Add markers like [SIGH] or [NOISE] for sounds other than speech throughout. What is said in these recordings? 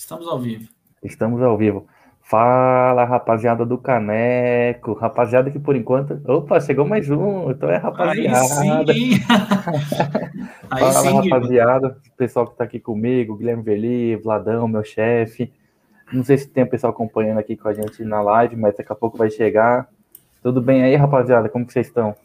Estamos ao vivo. Estamos ao vivo. Fala, rapaziada do Caneco. Rapaziada que por enquanto. Opa, chegou mais um. Então é rapaziada. Aí sim. [LAUGHS] Aí Fala, sim, rapaziada. O pessoal que tá aqui comigo, Guilherme Verli, Vladão, meu chefe. Não sei se tem o pessoal acompanhando aqui com a gente na live, mas daqui a pouco vai chegar. Tudo bem aí, rapaziada? Como que vocês estão?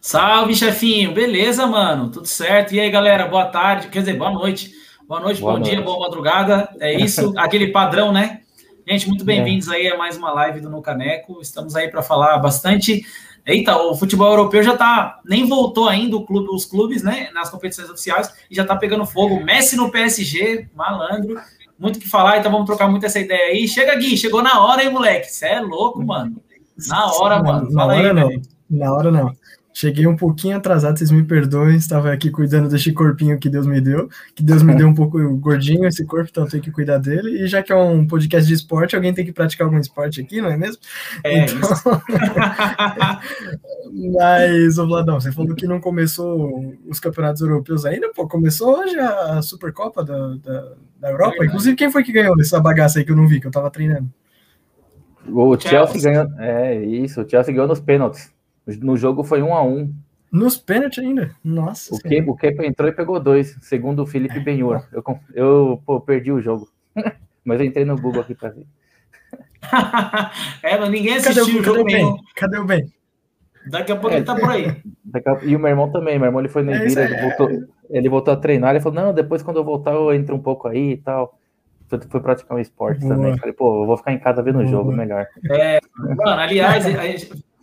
Salve, chefinho. Beleza, mano? Tudo certo? E aí, galera? Boa tarde. Quer dizer, boa noite. Boa noite, boa bom noite. dia, boa madrugada. É isso, [LAUGHS] aquele padrão, né? Gente, muito bem-vindos aí a mais uma live do No Caneco. Estamos aí para falar bastante. Eita, o futebol europeu já tá. Nem voltou ainda clube, os clubes, né? Nas competições oficiais e já tá pegando fogo. Messi no PSG, malandro. Muito que falar, então vamos trocar muito essa ideia aí. Chega, Gui, chegou na hora, hein, moleque? Você é louco, mano. Na hora, mano. Fala na hora aí, não. Na hora não. Cheguei um pouquinho atrasado, vocês me perdoem, estava aqui cuidando desse corpinho que Deus me deu, que Deus me [LAUGHS] deu um pouco gordinho esse corpo, então eu tenho que cuidar dele, e já que é um podcast de esporte, alguém tem que praticar algum esporte aqui, não é mesmo? É então... [LAUGHS] Mas, ô Vladão, você falou que não começou os campeonatos europeus ainda, pô, começou hoje a Supercopa da, da, da Europa, é inclusive quem foi que ganhou essa bagaça aí que eu não vi, que eu tava treinando? O Chelsea, Chelsea ganhou, é isso, o Chelsea ganhou nos pênaltis. No jogo foi um a um. Nos pênaltis ainda? Nossa. O Kepa, o Kepa entrou e pegou dois, segundo o Felipe é. Benhur. Eu, eu pô, perdi o jogo. [LAUGHS] Mas eu entrei no Google aqui para ver. [LAUGHS] é, mas ninguém assistiu cadê o, cadê o bem? Cadê o bem? Daqui a pouco é, ele tá por aí. A... E o meu irmão também. Meu irmão ele foi na é, ele, voltou, ele voltou a treinar. Ele falou: Não, depois quando eu voltar, eu entro um pouco aí e tal. Foi, foi praticar um esporte Boa. também. Falei, pô, eu vou ficar em casa vendo o jogo melhor. É, mano, aliás,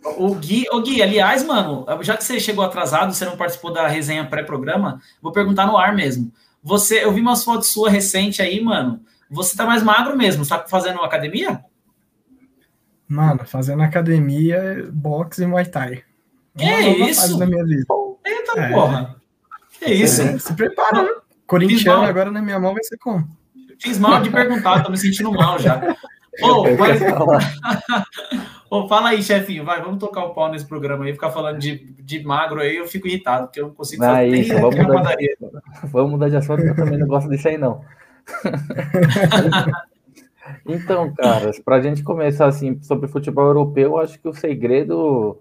o Gui, o Gui, aliás, mano, já que você chegou atrasado, você não participou da resenha pré-programa, vou perguntar no ar mesmo. Você, eu vi umas fotos sua recente aí, mano. Você tá mais magro mesmo? Você tá fazendo academia? Mano, fazendo academia, boxe e muay thai. Que é isso? Da minha vida. Eita é. porra. Que isso? Se, se prepara? Corintiano agora na minha mão vai ser como? Fiz mal de perguntar, tô me sentindo mal já. Oh, mas... oh, [LAUGHS] fala aí, chefinho, vai, vamos tocar o pau nesse programa aí, ficar falando de, de magro aí, eu fico irritado, porque eu não consigo fazer isso, vamos mudar, de, vamos mudar de assunto, eu também não gosto disso aí, não. [LAUGHS] então, caras, para a gente começar assim sobre futebol europeu, acho que o segredo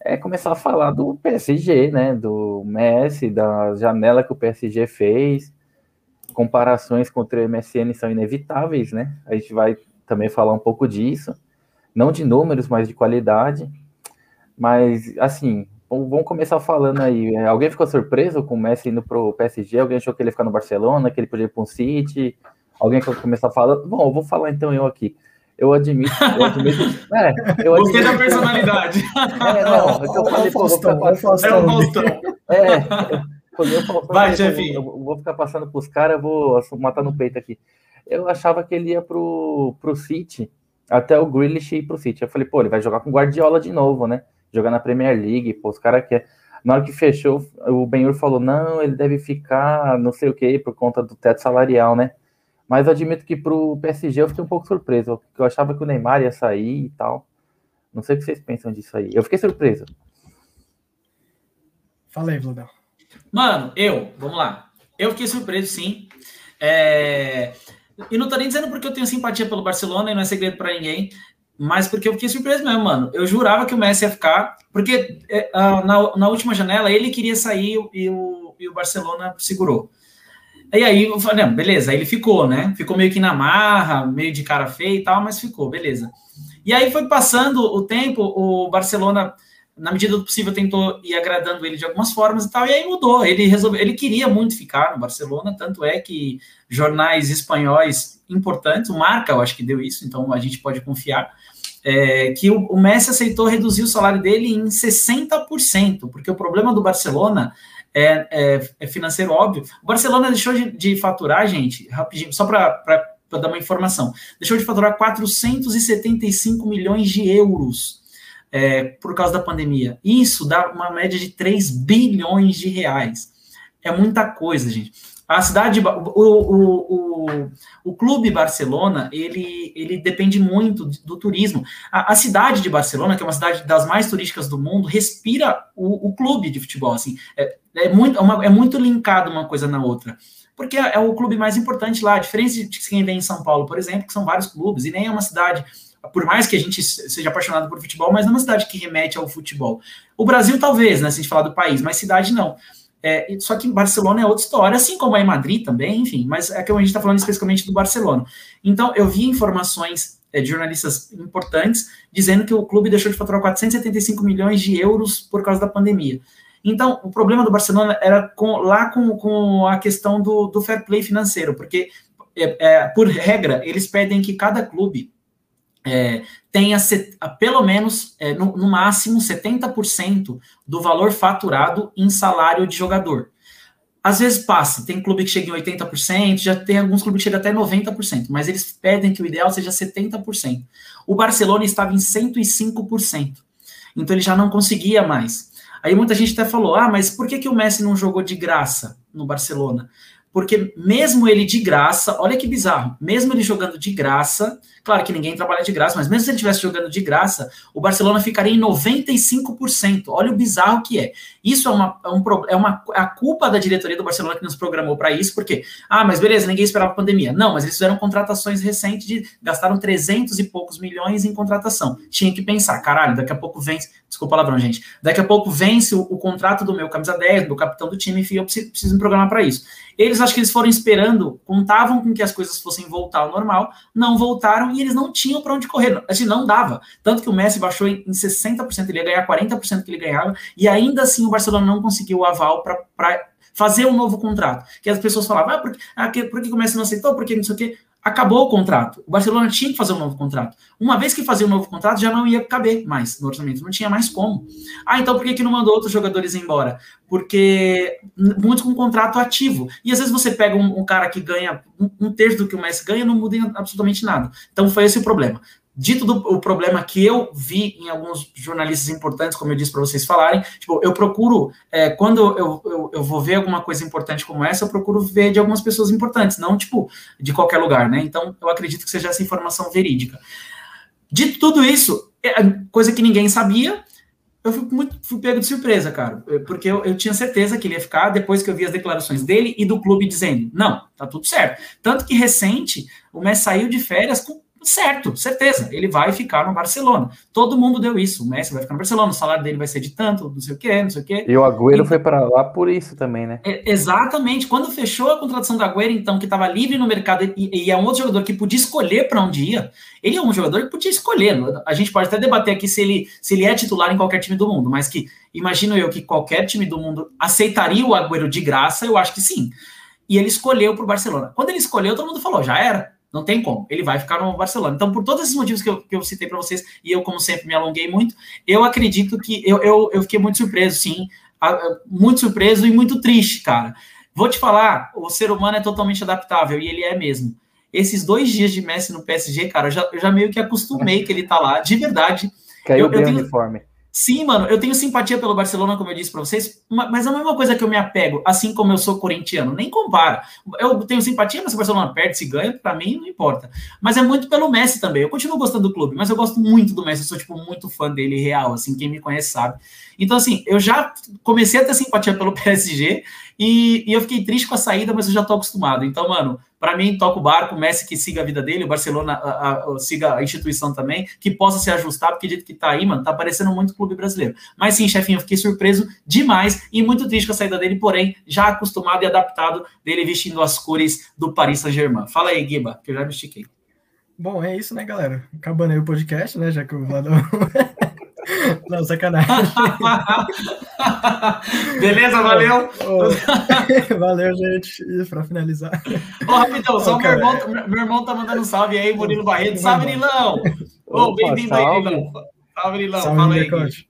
é começar a falar do PSG, né? Do Messi, da janela que o PSG fez. Comparações contra o MSN são inevitáveis, né? A gente vai também falar um pouco disso, não de números, mas de qualidade. Mas, assim, vamos começar falando aí. É, alguém ficou surpreso com o Messi indo pro PSG? Alguém achou que ele ia ficar no Barcelona, que ele podia ir para um City? Alguém que começar a falar? Bom, eu vou falar então eu aqui. Eu admito. Eu admito [LAUGHS] é, eu Gostei da personalidade. É, não, é que eu falei, pô, vou ficar Vai, chefe. Eu vou ficar passando pros caras, eu vou matar no peito aqui eu achava que ele ia pro, pro City, até o Grealish ir pro City. Eu falei, pô, ele vai jogar com Guardiola de novo, né? Jogar na Premier League, pô, os caras querem. Na hora que fechou, o Benhur falou, não, ele deve ficar não sei o que, por conta do teto salarial, né? Mas eu admito que pro PSG eu fiquei um pouco surpreso, porque eu achava que o Neymar ia sair e tal. Não sei o que vocês pensam disso aí. Eu fiquei surpreso. Fala aí, Vladão. Mano, eu, vamos lá. Eu fiquei surpreso, sim. É... E não tô nem dizendo porque eu tenho simpatia pelo Barcelona e não é segredo para ninguém, mas porque eu fiquei surpreso mesmo, mano. Eu jurava que o Messi ia ficar, porque uh, na, na última janela ele queria sair e o, e o Barcelona segurou. E aí eu falei, não, beleza, aí ele ficou, né? Ficou meio que na marra, meio de cara feia e tal, mas ficou, beleza. E aí foi passando o tempo, o Barcelona na medida do possível, tentou ir agradando ele de algumas formas e tal, e aí mudou. Ele resolveu, ele queria muito ficar no Barcelona, tanto é que jornais espanhóis importantes, o Marca, eu acho que deu isso, então a gente pode confiar, é, que o, o, Messi aceitou reduzir o salário dele em 60%, porque o problema do Barcelona é, é, é financeiro óbvio. O Barcelona deixou de, de faturar, gente, rapidinho, só para dar uma informação, deixou de faturar 475 milhões de euros é, por causa da pandemia. Isso dá uma média de 3 bilhões de reais. É muita coisa, gente. A cidade, o, o, o, o clube Barcelona, ele, ele depende muito do turismo. A, a, cidade de Barcelona, que é uma cidade das mais turísticas do mundo, respira o, o clube de futebol. Assim, é, é, muito, é, uma, é muito linkado uma coisa na outra. porque é, é o clube mais importante lá. A diferença de quem vem em São Paulo, por exemplo, que são vários clubes, e nem é uma cidade por mais que a gente seja apaixonado por futebol, mas não é uma cidade que remete ao futebol. O Brasil, talvez, né, se a gente falar do país, mas cidade não. É, só que Barcelona é outra história, assim como é em Madrid também, enfim, mas é que a gente está falando especificamente do Barcelona. Então, eu vi informações é, de jornalistas importantes dizendo que o clube deixou de faturar 475 milhões de euros por causa da pandemia. Então, o problema do Barcelona era com, lá com, com a questão do, do fair play financeiro, porque, é, é por regra, eles pedem que cada clube é, tenha set, pelo menos, é, no, no, máximo, 70% do valor faturado em salário de jogador. Às vezes passa, tem clube que chega em 80%, já tem alguns clubes que chegam até 90%, mas eles pedem que o ideal seja 70%. O Barcelona estava em 105%, então ele já não conseguia mais. Aí muita gente até falou: ah, mas por que, que o Messi não jogou de graça no Barcelona? Porque mesmo ele de graça, olha que bizarro, mesmo ele jogando de graça, claro que ninguém trabalha de graça, mas mesmo se ele estivesse jogando de graça, o Barcelona ficaria em 95%. Olha o bizarro que é. Isso é uma, é, um, é uma é a culpa da diretoria do Barcelona que nos programou para isso, porque, ah, mas beleza, ninguém esperava a pandemia. Não, mas eles fizeram contratações recentes de gastaram 300 e poucos milhões em contratação. Tinha que pensar, caralho, daqui a pouco vence, desculpa a palavrão, gente, daqui a pouco vence o, o contrato do meu camisa 10, do capitão do time, enfim, eu preciso, preciso me programar para isso. Eles acho que eles foram esperando, contavam com que as coisas fossem voltar ao normal, não voltaram e eles não tinham para onde correr. Assim, não dava. Tanto que o Messi baixou em 60%, ele ia ganhar 40% que ele ganhava, e ainda assim o Barcelona não conseguiu o aval para fazer um novo contrato. Que as pessoas falavam, ah, por, ah, por que o Messi não aceitou? Por que não sei o quê? Acabou o contrato. O Barcelona tinha que fazer um novo contrato. Uma vez que fazia um novo contrato, já não ia caber mais no orçamento, não tinha mais como. Ah, então por que, que não mandou outros jogadores embora? Porque muitos com contrato ativo. E às vezes você pega um, um cara que ganha um, um, terço do que o Messi ganha, não muda absolutamente nada. Então foi esse o problema. Dito do, o problema que eu vi em alguns jornalistas importantes, como eu disse para vocês falarem, tipo, eu procuro, é, quando eu, eu, eu, vou ver alguma coisa importante como essa, eu procuro ver de algumas pessoas importantes, não, tipo, de qualquer lugar, né? Então, eu acredito que seja essa informação verídica. Dito tudo isso, é, coisa que ninguém sabia, eu fui, muito, fui pego de surpresa, cara, porque eu, eu, tinha certeza que ele ia ficar depois que eu vi as declarações dele e do clube dizendo, não, tá tudo certo. Tanto que recente, o Messi saiu de férias com certo, certeza, ele vai ficar no Barcelona. Todo mundo deu isso. O Messi vai ficar no Barcelona, o salário dele vai ser de tanto, não sei o quê, não sei o quê. E o Agüero então, foi para lá por isso também, né? É, exatamente. Quando fechou a contratação do Agüero, então, que estava livre no mercado e, e, é um outro jogador que podia escolher para onde ia, ele é um jogador que podia escolher. A gente pode até debater aqui se ele, se ele é titular em qualquer time do mundo, mas que imagino eu que qualquer time do mundo aceitaria o Agüero de graça, eu acho que sim. E ele escolheu para o Barcelona. Quando ele escolheu, todo mundo falou, já era não tem como. Ele vai ficar no Barcelona. Então, por todos esses motivos que eu, que eu citei para vocês, e eu, como sempre, me alonguei muito, eu acredito que eu, eu, eu fiquei muito surpreso, sim. Muito surpreso e muito triste, cara. Vou te falar, o ser humano é totalmente adaptável, e ele é mesmo. Esses dois dias de Messi no PSG, cara, eu já, eu já meio que acostumei que ele tá lá, de verdade. Caiu eu, bem eu tenho, uniforme. Sim, mano, eu tenho simpatia pelo Barcelona, como eu disse para vocês, mas é a mesma coisa que eu me apego, assim como eu sou corintiano, nem compara. Eu tenho simpatia, mas se o Barcelona perde, se ganha, para mim não importa. Mas é muito pelo Messi também. Eu continuo gostando do clube, mas eu gosto muito do Messi, eu sou tipo muito fã dele real, assim, quem me conhece sabe. Então, assim, eu já comecei a ter simpatia pelo [LAUGHS] PSG e, e eu fiquei triste com a saída, mas eu já tô acostumado. Então, mano, para mim, toca o barco, o Messi que siga a vida dele, o Barcelona a, a, siga a instituição também, que possa se ajustar, porque dito que tá aí, mano, tá parecendo muito clube brasileiro. Mas sim, chefinho, eu fiquei surpreso demais e muito triste com a saída dele, porém, já acostumado e adaptado dele vestindo as cores do Paris Saint-Germain. Fala aí, Guiba, que eu já me estiquei. Bom, é isso, né, galera? Acabando aí o podcast, né? Já que o Vladão [LAUGHS] [LAUGHS] Não, sacanagem. [LAUGHS] Beleza, valeu. valeu, gente. E para finalizar. Ô, rapidão, só oh, meu, irmão, meu irmão tá mandando um salve aí, Murilo Barreto. Salve, Nilão! Ô, bem-vindo aí, Nilão. Salve, Nilão. Fala aí. Coach.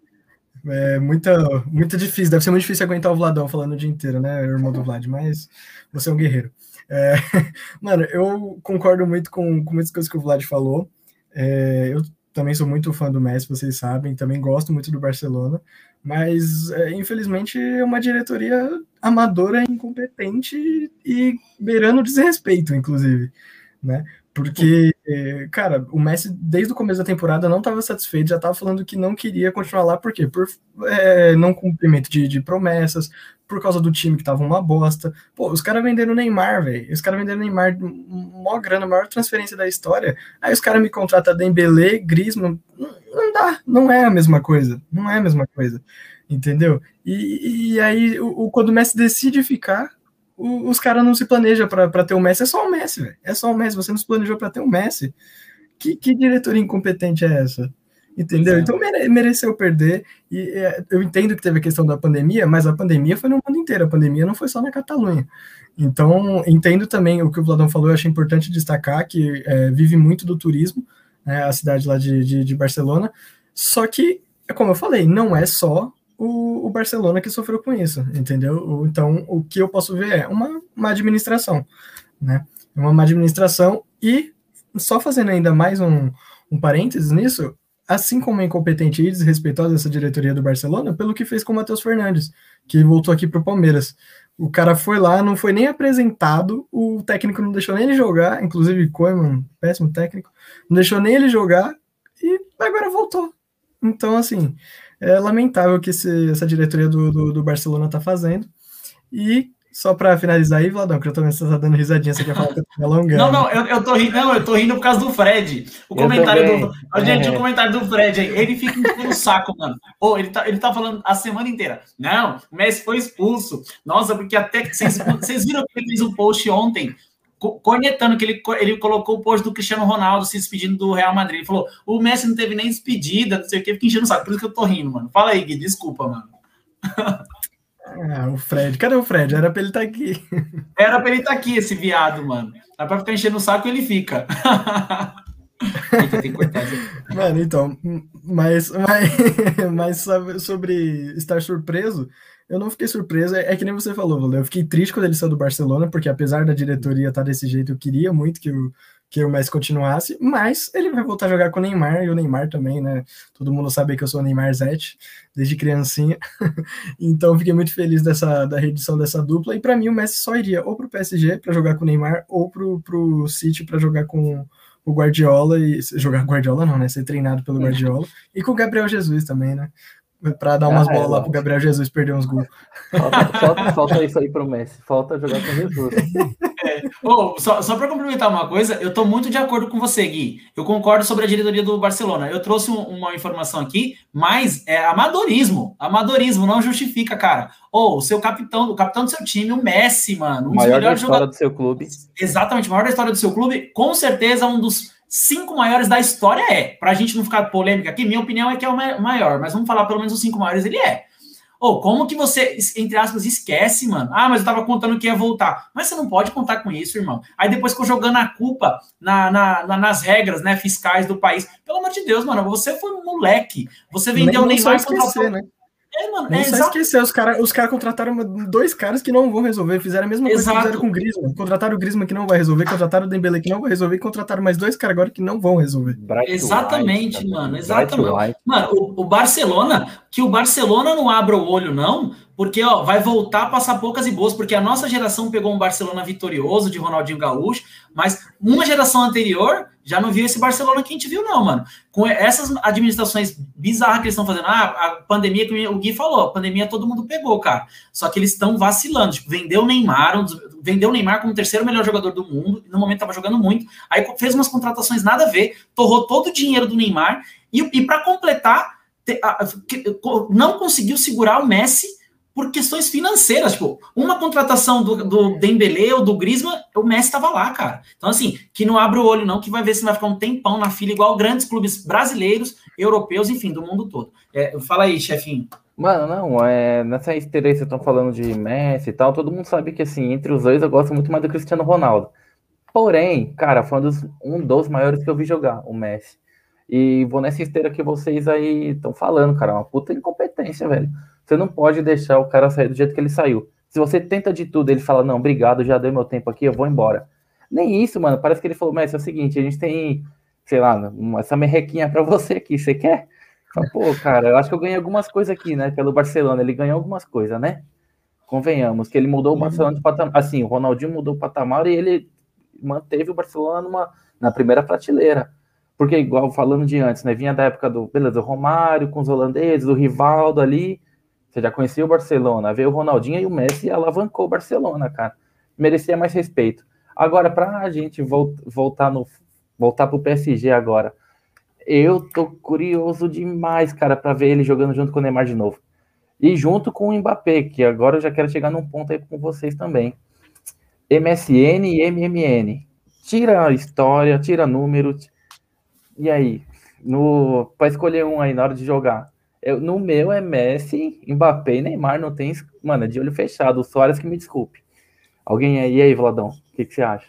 É muito, muito difícil, deve ser muito difícil aguentar o Vladão falando o dia inteiro, né, irmão do Vlad, mas você é um guerreiro. É, [LAUGHS] mano, eu concordo muito com, com muitas coisas que o Vlad falou. É, eu também sou muito fã do Messi, vocês sabem, também gosto muito do Barcelona, mas é, infelizmente é uma diretoria amadora, incompetente e beirando desrespeito, inclusive, né? Porque, é, cara, o Messi, desde o começo da temporada, não estava satisfeito, já estava falando que não queria continuar lá, por quê? Por é, não cumprimento de, de, promessas, por causa do time que tava uma bosta. Pô, os caras venderam Neymar, velho. Os caras venderam Neymar, maior grana, maior transferência da história. Aí os caras me contratam Dembele, Griezmann. Não, não dá, não é a mesma coisa. Não é a mesma coisa. Entendeu? E, e aí, o, o, quando o Messi decide ficar, o, os caras não se planejam para ter o Messi. É só o Messi, velho. É só o Messi. Você não se planejou para ter o Messi. Que, que diretoria incompetente é essa? Entendeu? Então mere, mereceu perder. E é, eu entendo que teve a questão da pandemia, mas a pandemia foi no mundo inteiro. A pandemia não foi só na Catalunha. Então, entendo também o que o Vladão falou. Eu acho importante destacar que é, vive muito do turismo, né, a cidade lá de, de, de Barcelona. Só que, como eu falei, não é só o, o, Barcelona que sofreu com isso, entendeu? Então, o que eu posso ver é uma má administração, né? Uma má administração e, só fazendo ainda mais um, um parênteses nisso, assim como incompetente e desrespeitosa essa diretoria do Barcelona, pelo que fez com o Matheus Fernandes, que voltou aqui para o Palmeiras. O cara foi lá, não foi nem apresentado, o técnico não deixou nem ele jogar, inclusive Koeman, péssimo técnico, não deixou nem ele jogar e agora voltou. Então, assim, é lamentável o que esse, essa diretoria do, do, do Barcelona está fazendo. E só para finalizar aí, Vladão, que eu tô vendo que você tá dando risadinha, você quer falar que eu tô alongando. Não, não, eu, eu tô rindo, não, eu tô rindo por causa do Fred. O eu comentário também. do. Gente, é. o comentário do Fred aí, ele fica no saco, mano. Oh, ele, tá, ele tá falando a semana inteira. Não, o Messi foi expulso. Nossa, porque até que vocês, vocês viram que ele fez um post ontem cornetando que ele, ele colocou o post do Cristiano Ronaldo se despedindo do Real Madrid. Ele falou: o Messi não teve nem despedida, não sei o que, fica enchendo o saco. Por isso que eu tô rindo, mano. Fala aí, Gui, desculpa, mano. [LAUGHS] Ah, o Fred. Cadê o Fred? Era pra ele estar tá aqui. Era pra ele estar tá aqui, esse viado, mano. Dá pra ficar enchendo o saco e ele fica. [LAUGHS] Mano, então, mas, mas, [LAUGHS] mas sobre estar surpreso, eu não fiquei surpreso. É, é que nem você falou, Eu fiquei triste quando ele saiu do Barcelona, porque apesar da diretoria estar desse jeito, eu queria muito que o, que o Messi continuasse, mas ele vai voltar a jogar com o Neymar e o Neymar também, né? Todo mundo sabe que eu sou o Neymar Zete desde criancinha. [LAUGHS] então fiquei muito feliz dessa da reedição dessa dupla e para mim o Messi só iria ou pro PSG para jogar com o Neymar ou pro pro City para jogar com o Guardiola e jogar Guardiola não, né? Ser treinado pelo Guardiola e com o Gabriel Jesus também, né? Pra dar umas ah, bolas é, lá pro Gabriel Jesus perder uns gols. Falta, [LAUGHS] falta, falta, isso aí pro Messi. Falta jogar com Jesus. É. Oh, só só para complementar uma coisa, eu tô muito de acordo com você, Gui. Eu concordo sobre a diretoria do Barcelona. Eu trouxe um, uma informação aqui, mas é amadorismo. Amadorismo não justifica, cara. Ou oh, o seu capitão, o capitão do seu time, o Messi, mano. Um o maior da história do seu clube. Exatamente, o maior da história do seu clube. Com certeza um dos cinco maiores da história é. Para a gente não ficar polêmica aqui, minha opinião é que é o maior, mas vamos falar pelo menos os cinco maiores, ele é. Ou oh, como que você, entre aspas, esquece, mano? Ah, mas eu tava contando que ia voltar. Mas você não pode contar com isso, irmão. Aí depois ficou jogando a culpa na, na, na, nas regras né, fiscais do país. Pelo amor de Deus, mano, você foi um moleque. Você vendeu Nem o Neymar contra né? É, mano, Nem é só esquecer, os caras os cara contrataram dois caras que não vão resolver, fizeram a mesma coisa Exato. que fizeram com o Griezmann. Contrataram o Griezmann que não vai resolver, contrataram o Dembele que não vai resolver, e contrataram mais dois caras agora que não vão resolver. Bright exatamente, White, mano, exatamente. Mano, o, o, Barcelona, que o Barcelona não abra o olho não, porque ó, vai voltar a passar poucas e boas, porque a nossa geração pegou um Barcelona vitorioso de Ronaldinho Gaúcho, mas uma geração anterior já não viu esse Barcelona que a gente viu, não, mano. Com essas administrações bizarras que eles estão fazendo, ah, a pandemia que o Gui falou, a pandemia todo mundo pegou, cara. Só que eles estão vacilando, tipo, vendeu o Neymar, vendeu o Neymar como o terceiro melhor jogador do mundo, no momento tava jogando muito, aí fez umas contratações nada a ver, torrou todo o dinheiro do Neymar, e, e para completar, não conseguiu segurar o Messi por questões financeiras. Tipo, uma contratação do, do Dembele ou do Griezmann, o Messi estava lá, cara. Então, assim, que não abre o olho, não, que vai ver se vai ficar um tempão na fila, igual grandes clubes brasileiros, europeus, enfim, do mundo todo. É, fala aí, chefinho. Mano, não, é, nessa esteira aí vocês estão falando de Messi e tal, todo mundo sabe que, assim, entre os dois eu gosto muito mais do Cristiano Ronaldo. Porém, cara, foi um dos, um dos maiores que eu vi jogar, o Messi. E vou nessa esteira que vocês aí estão falando, cara, uma puta incompetência, velho. Você não pode deixar o cara sair do jeito que ele saiu. Se você tenta de tudo, ele fala, não, obrigado, já dei meu tempo aqui, eu vou embora. Nem isso, mano. Parece que ele falou, mas é o seguinte, a gente tem, sei lá, essa merrequinha para você aqui, você quer? Fala, Pô, cara, eu acho que eu ganhei algumas coisas aqui, né, pelo Barcelona. Ele ganhou algumas coisas, né? Convenhamos, que ele mudou o Barcelona de patamar. Assim, o Ronaldinho mudou o patamar e ele manteve o Barcelona numa, na primeira prateleira. Porque, igual falando de antes, né? Vinha da época do, beleza, Romário com os holandeses, do Rivaldo ali. Você já conhecia o Barcelona. Veio o Ronaldinho e o Messi alavancou o Barcelona, cara. Merecia mais respeito. Agora, para a gente voltar no voltar pro PSG agora, eu tô curioso demais, cara, para ver ele jogando junto com o Neymar de novo. E junto com o Mbappé, que agora eu já quero chegar num ponto aí com vocês também. MSN e MMN. Tira a história, tira número. E aí? No, para escolher um aí na hora de jogar. Eu, no meu é Messi, Mbappé e Neymar. Não tem. Mano, é de olho fechado. O Soares que me desculpe. Alguém aí, e aí, Vladão? O que, que você acha?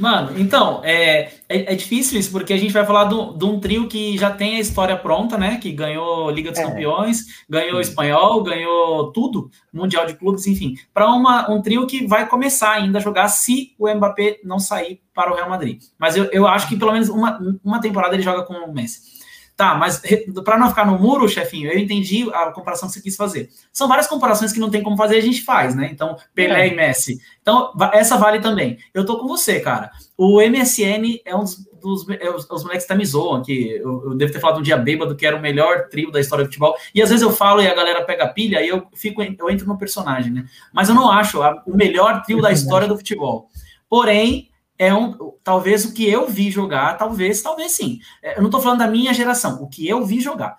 Mano, então, é, é, é, difícil isso, porque a gente vai falar de um trio que já tem a história pronta, né? Que ganhou Liga dos é. Campeões, ganhou Sim. Espanhol, ganhou tudo, Mundial de Clubes, enfim. Para um trio que vai começar ainda a jogar se o Mbappé não sair para o Real Madrid. Mas eu, eu acho que pelo menos uma, uma temporada ele joga com o Messi. Tá, mas para não ficar no muro, chefinho, eu entendi a comparação que você quis fazer. São várias comparações que não tem como fazer, a gente faz, né? Então, Pelé é. e Messi. Então, essa vale também. Eu tô com você, cara. O MSN é um dos. dos é, os, os moleques tá me zoam aqui. Eu, eu, devo ter falado um dia bêbado que era o melhor trio da história do futebol. E às vezes eu falo e a galera pega pilha e eu fico, eu entro no personagem, né? Mas eu não acho a, o melhor trio da história do futebol. Porém, é um, talvez o que eu vi jogar, talvez, talvez sim. É, eu não estou falando da minha geração, o que eu vi jogar.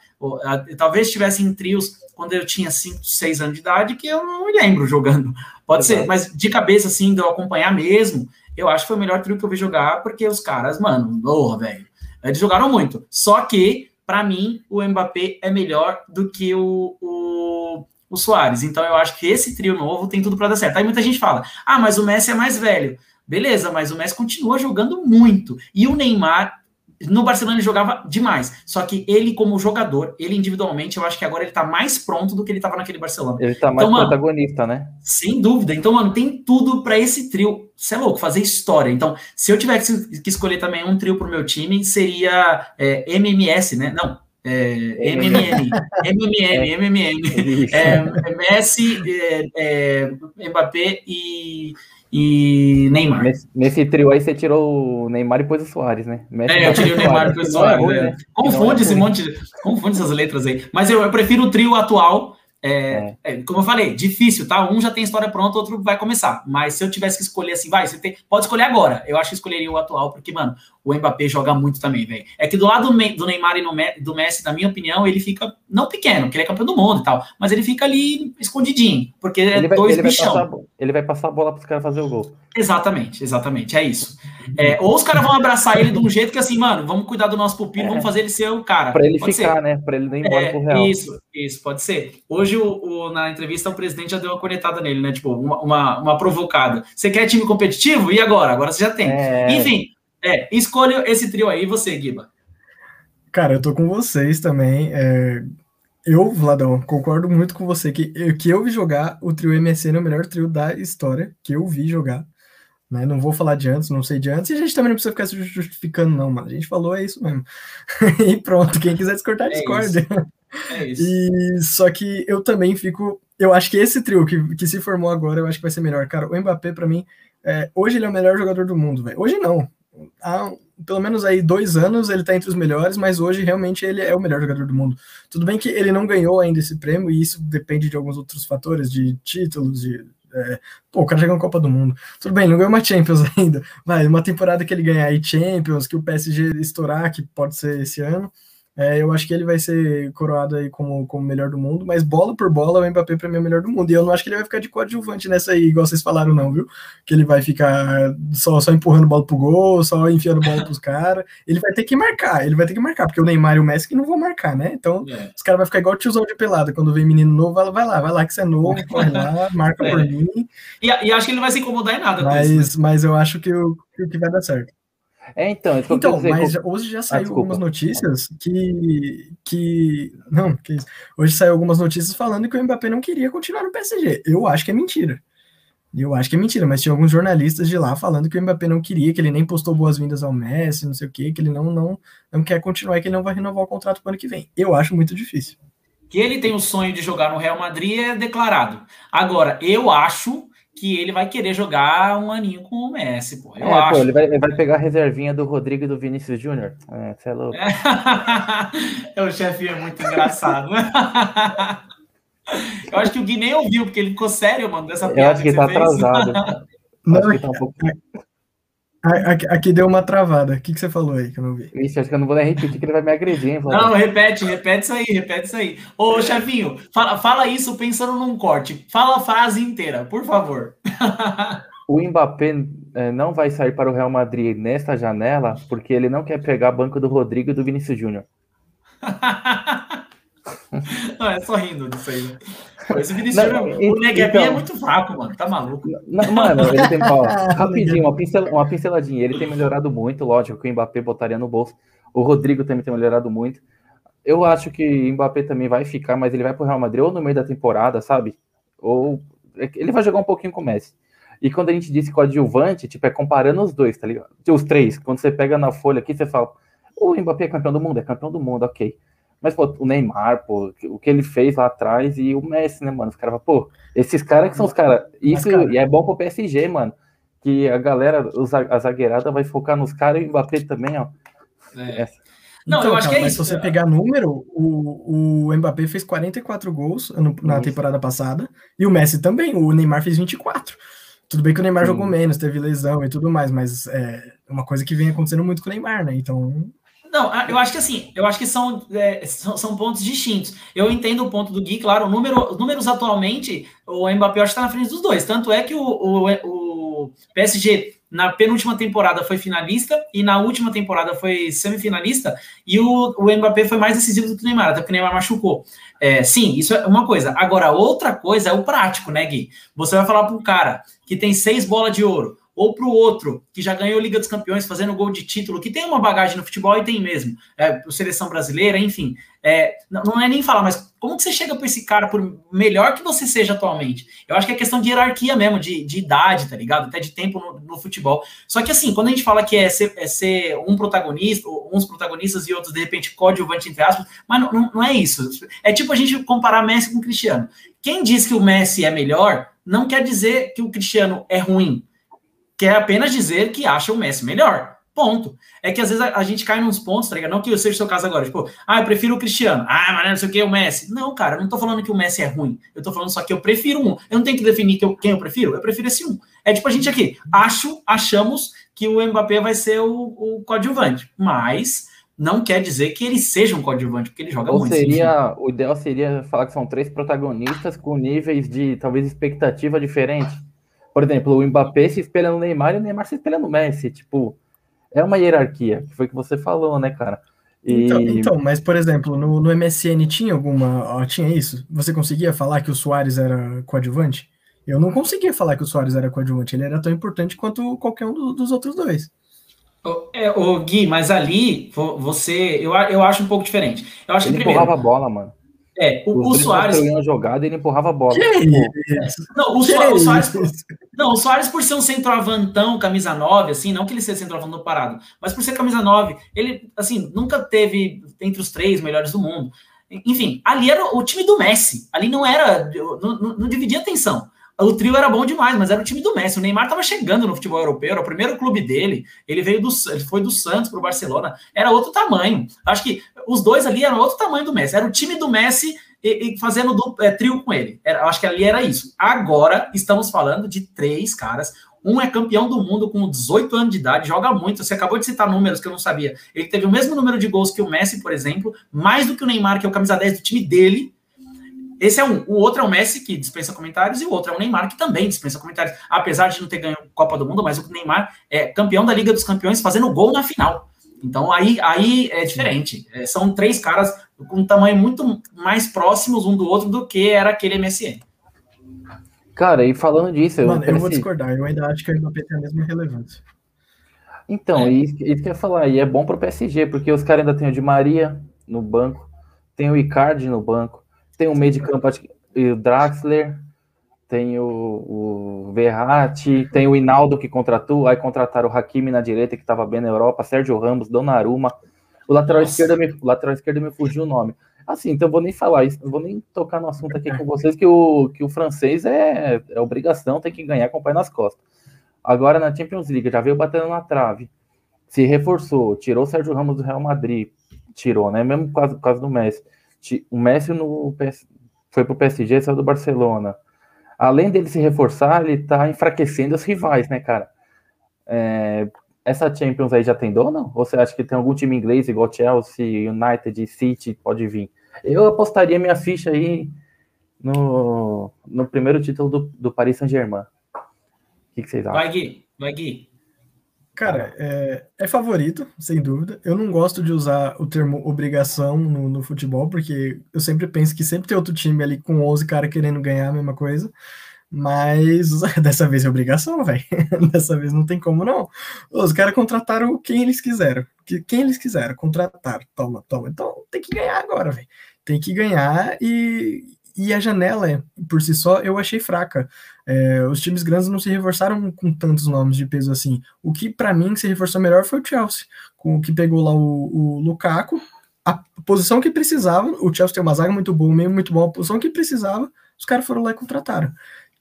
Talvez tivessem trios quando eu tinha 5, 6 anos de idade que eu não me lembro jogando. Pode Exato. ser, mas de cabeça, assim, de eu acompanhar mesmo, eu acho que foi o melhor trio que eu vi jogar, porque os caras, mano, porra, velho, eles jogaram muito. Só que, para mim, o Mbappé é melhor do que o, o, o Soares. Então eu acho que esse trio novo tem tudo para dar certo. Aí muita gente fala, ah, mas o Messi é mais velho. Beleza, mas o Messi continua jogando muito. E o Neymar, no Barcelona ele jogava demais. Só que ele, como jogador, ele individualmente, eu acho que agora ele tá mais pronto do que ele tava naquele Barcelona. Ele tá mais então, protagonista, mano, né? Sem dúvida. Então, mano, tem tudo para esse trio. Você é louco, fazer história. Então, se eu tivesse que escolher também um trio pro meu time, seria é, MMS, né? Não, é, MMN, MMN, MMN, é, Messi, é, é, Mbappé e e Neymar. Nesse, nesse, trio aí você tirou o Neymar e pôs o Soares, né? Messi é, eu tirei o Neymar e pôs o Soares. É, né? Confunde esse monte, confunde essas letras aí. Mas eu, eu prefiro o trio atual é, é. É, como eu falei, difícil, tá? Um já tem história pronta, outro vai começar. Mas se eu tivesse que escolher assim, vai, você tem, pode escolher agora. Eu acho que escolheria o atual, porque, mano, o Mbappé joga muito também, velho. É que do lado do Neymar e do Messi, na minha opinião, ele fica não pequeno, porque ele é campeão do mundo e tal, mas ele fica ali escondidinho, porque é ele vai, dois ele bichão. Vai passar, ele vai passar a bola para os caras fazer o gol. Exatamente, exatamente, é isso. É, ou os caras vão abraçar ele de um jeito que assim, mano, vamos cuidar do nosso pupilo, é. vamos fazer ele ser o cara. Para ele pode ficar, ser. né? Para ele não ir embora é, pro Real. Isso, isso, pode ser. Hoje, o, o, na entrevista, o presidente já deu uma cornetada nele, né? Tipo, uma, uma, uma provocada. Você quer time competitivo? E agora? Agora você já tem. É... Enfim, é, escolha esse trio aí, você, Guiba. Cara, eu tô com vocês também. É, eu, Vladão, concordo muito com você que, que eu vi jogar o trio MSN é o melhor trio da história que eu vi jogar. Né? Não vou falar de antes, não sei de antes, e a gente também não precisa ficar se justificando, não, mano. A gente falou, é isso mesmo. [LAUGHS] e pronto, quem quiser discordar, é discorde. [LAUGHS] É isso. E só que eu também fico. Eu acho que esse trio que, que se formou agora, eu acho que vai ser melhor. Cara, o Mbappé, para mim, é, hoje ele é o melhor jogador do mundo, velho. Hoje não. Há pelo menos aí dois anos ele tá entre os melhores, mas hoje realmente ele é o melhor jogador do mundo. Tudo bem que ele não ganhou ainda esse prêmio, e isso depende de alguns outros fatores, de títulos, de. É, pô, o cara já ganhou Copa do Mundo. Tudo bem, não ganhou uma Champions [LAUGHS] ainda. Vai, uma temporada que ele ganhar aí Champions, que o PSG estourar, que pode ser esse ano. É, eu acho que ele vai ser coroado aí como, como melhor do mundo, mas bola por bola, o Mbappé para mim é o melhor do mundo. E eu não acho que ele vai ficar de coadjuvante nessa aí, igual vocês falaram, não, viu? Que ele vai ficar só, só empurrando bola pro gol, só enfiando bola pros caras. Ele vai ter que marcar, ele vai ter que marcar, porque o Neymar e o Messi que não vão marcar, né? Então, é. os caras vão ficar igual o tiozão de pelada. Quando vem menino novo, vai, vai lá, vai lá que você é novo, [LAUGHS] corre lá, marca é. por mim. E, e, acho que ele não vai se incomodar em nada. Mas, isso, né? mas eu acho que o, que vai dar certo. É, então, isso então, dizer, mas como... hoje já ah, saiu ah, algumas notícias que, que. Não, que hoje saiu algumas notícias falando que o Mbappé não queria continuar no PSG. Eu acho que é mentira. Eu acho que é mentira, mas tinha alguns jornalistas de lá falando que o Mbappé não queria, que ele nem postou boas-vindas ao Messi, não sei o quê, que ele não, não, não quer continuar e que ele não vai renovar o contrato para o ano que vem. Eu acho muito difícil. Que ele tem o sonho de jogar no Real Madrid é declarado. Agora, eu acho que ele vai querer jogar um aninho com o Messi, pô. Eu É, acho. pô, ele vai, ele vai pegar a reservinha do Rodrigo e do Vinícius Júnior. É, você é louco. [LAUGHS] É, o chefinho é muito engraçado. [LAUGHS] Eu acho que o Gui nem ouviu, porque ele ficou sério, mano, dessa Eu piada acho que você tá fez. atrasado. [LAUGHS] Não, Acho que tá um pouco... Aqui, aqui deu uma travada. O que, que você falou aí que eu não vi? Acho que eu não vou nem repetir, que ele vai me agredir, hein? Não, repete, repete isso aí, repete isso aí. Ô, chefinho, fala, fala isso pensando num corte. Fala a frase inteira, por favor. O Mbappé eh, não vai sair para o Real Madrid nesta janela porque ele não quer pegar banco do Rodrigo e do Vinícius Júnior. [LAUGHS] [LAUGHS] Não, é só rindo disso aí. né? Esse Vinicius, Não, o Neguebinha então- é muito fraco, mano. Tá maluco. Não, mano, ele tem. Ó, [LAUGHS] rapidinho, uma, pincel, uma pinceladinha. Ele tem melhorado muito, lógico que o Mbappé botaria no bolso. O Rodrigo também tem melhorado muito. Eu acho que o Mbappé também vai ficar, mas ele vai pro Real Madrid ou no meio da temporada, sabe? Ou ele vai jogar um pouquinho com o Messi. E quando a gente disse coadjuvante, tipo, é comparando os dois, tá ligado? Os três. Quando você pega na folha aqui, você fala, o Mbappé é campeão do mundo, é campeão do mundo, ok. Mas, pô, o Neymar, pô, o que ele fez lá atrás e o Messi, né, mano? Os caras, pô, esses caras que são os caras. Isso Mas, cara- e é bom pro PSG, mano. Que a galera, os, a zagueirada vai focar nos caras e o Mbappé também, ó. É. Essa. Não, eu acho que é mas isso. se você pegar número, o, o Mbappé fez 44 gols no- na Isso. temporada passada e o Messi também. O Neymar fez 24. Tudo bem que o Neymar Sim. jogou menos, teve lesão e tudo mais, mas é uma coisa que vem acontecendo muito com o Neymar, né? Então, Não, eu acho que assim, eu acho que são, é, são, são pontos distintos. Eu entendo o ponto do Gui, claro, o número, os números atualmente, o Mbappé está na frente dos dois. Tanto é que o, o, o PSG, na penúltima temporada, foi finalista e na última temporada foi semifinalista, e o, o Mbappé foi mais decisivo do que o Neymar, até porque o Neymar machucou. É, sim, isso é uma coisa. Agora, outra coisa é o prático, né, Gui? Você vai falar para um cara que tem seis bolas de ouro, ou para o outro, que já ganhou Liga dos Campeões fazendo gol de título, que tem uma bagagem no futebol e tem mesmo, é, seleção brasileira, enfim. É, não, não é nem falar, mas como que você chega para esse cara, por melhor que você seja atualmente? Eu acho que é questão de hierarquia mesmo, de, de idade, tá ligado? Até de tempo no, no futebol. Só que assim, quando a gente fala que é ser, é ser um protagonista, uns protagonistas e outros, de repente, coadjuvante, entre aspas, mas não, não, não é isso. É tipo a gente comparar Messi com Cristiano. Quem diz que o Messi é melhor, não quer dizer que o Cristiano é ruim quer apenas dizer que acha o Messi melhor. Ponto. É que às vezes a, a gente cai nos pontos, tá ligado? Não que eu seja o seu caso agora, tipo, ah, eu prefiro o Cristiano. Ah, mas não sei o que, o Messi. Não, cara, eu não tô falando que o Messi é ruim. Eu tô falando só que eu prefiro um. Eu não tenho que definir que eu- quem eu prefiro, eu prefiro esse um. É tipo a gente aqui, acho, achamos que o Mbappé vai ser o, o coadjuvante, mas não quer dizer que ele seja um coadjuvante, porque ele joga Ou muito. enfim. seria, o ideal seria falar que são três protagonistas com níveis de talvez expectativa diferente. Por exemplo, o Mbappé se espelha no Neymar e o Neymar se espelha no Messi. Tipo, é uma hierarquia, que foi o que você falou, né, cara? E então, então, mas por exemplo, no, no MSN tinha alguma. ó, tinha isso? Você conseguia falar que o Soares era coadjuvante? Eu não conseguia falar que o Soares era coadjuvante, ele era tão importante quanto qualquer um do- dos outros dois. Ô, É, ô, Gui, mas ali vo- você, eu, eu acho um pouco diferente. Eu acho que ele primeiro, empurrava a bola, mano. É, o, o dois Soares, construíam a jogada e ele empurrava a bola. Não, o, Que Soa- o Soares, isso? não, o Soares por ser um centroavantão, camisa 9, assim, não que ele seja centroavantão parado, mas por ser camisa 9, ele, assim, nunca teve entre os três melhores do mundo. Enfim, ali era o time do Messi, ali não era, não, não- não dividia atenção. O trio era bom demais, mas era o time do Messi. O Neymar estava chegando no futebol europeu, era o primeiro clube dele. Ele veio do, ele foi do Santos para o Barcelona. Era outro tamanho. Acho que os dois ali eram outro tamanho do Messi. Era o time do Messi e, e fazendo do, é, trio com ele. Era, acho que ali era isso. Agora estamos falando de três caras. Um é campeão do mundo com 18 anos de idade, joga muito. Você acabou de citar números que eu não sabia. Ele teve o mesmo número de gols que o Messi, por exemplo, mais do que o Neymar, que é o camisa 10 do time dele. Esse é um. O outro é o Messi, que dispensa comentários, e o outro é o Neymar, que também dispensa comentários. Apesar de não ter ganho Copa do Mundo, mas o Neymar é campeão da Liga dos Campeões fazendo gol na final. Então aí, aí é diferente. É, são três caras com um tamanho muito mais próximos um do outro do que era aquele MSN. Cara, e falando disso, eu, Mano, eu vou parece- discordar, eu ainda acho que o Mbappé tem a mesma relevância. Então, É. isso, isso que eu ia falar, e é bom pro PSG, porque os caras ainda tem o Di Maria no banco, tem o Icardi no banco, tem o meio de campo, acho que- o Draxler, tem o, o Verratti, tem o Hinaldo que contratou, aí contrataram o Hakimi na direita, que estava bem na Europa, Sérgio Ramos, Donnarumma, o lateral Nossa. esquerdo, me, o lateral esquerdo me fugiu o nome. Assim, então vou nem falar isso, não vou nem tocar no assunto aqui com vocês, que o, que o francês é, é obrigação, tem que ganhar com o pé nas costas. Agora na Champions League, já veio batendo na trave, se reforçou, tirou o Sérgio Ramos do Real Madrid, tirou, né? Mesmo por causa, por causa do Messi. O Messi no PS, foi pro PSG, saiu do Barcelona. Além dele se reforçar, ele tá enfraquecendo os rivais, né, cara? É, essa Champions aí já tem dono? Ou você acha que tem algum time inglês igual Chelsea, United, City pode vir? Eu apostaria minha ficha aí no, no primeiro título do, do Paris Saint-Germain. O que, que, vocês acham? Vai, Gui. Vai, Gui. Cara, é, é, favorito, sem dúvida. Eu não gosto de usar o termo obrigação no, no, futebol, porque eu sempre penso que sempre tem outro time ali com 11 caras querendo ganhar a mesma coisa. Mas [LAUGHS] dessa vez é obrigação, velho. [LAUGHS] Dessa vez não tem como não. Os caras contrataram quem eles quiseram. Quem eles quiseram, contratar. Toma, toma. Então tem que ganhar agora, velho. Tem que ganhar e, e a janela, por si só, eu achei fraca. É, os times grandes não se reforçaram com tantos nomes de peso assim. O que, para mim, se reforçou melhor foi o Chelsea, com o que pegou lá o, o Lukaku, a posição que precisava. O Chelsea tem uma zaga muito boa, meio muito bom, a posição que precisava, os caras foram lá e contrataram.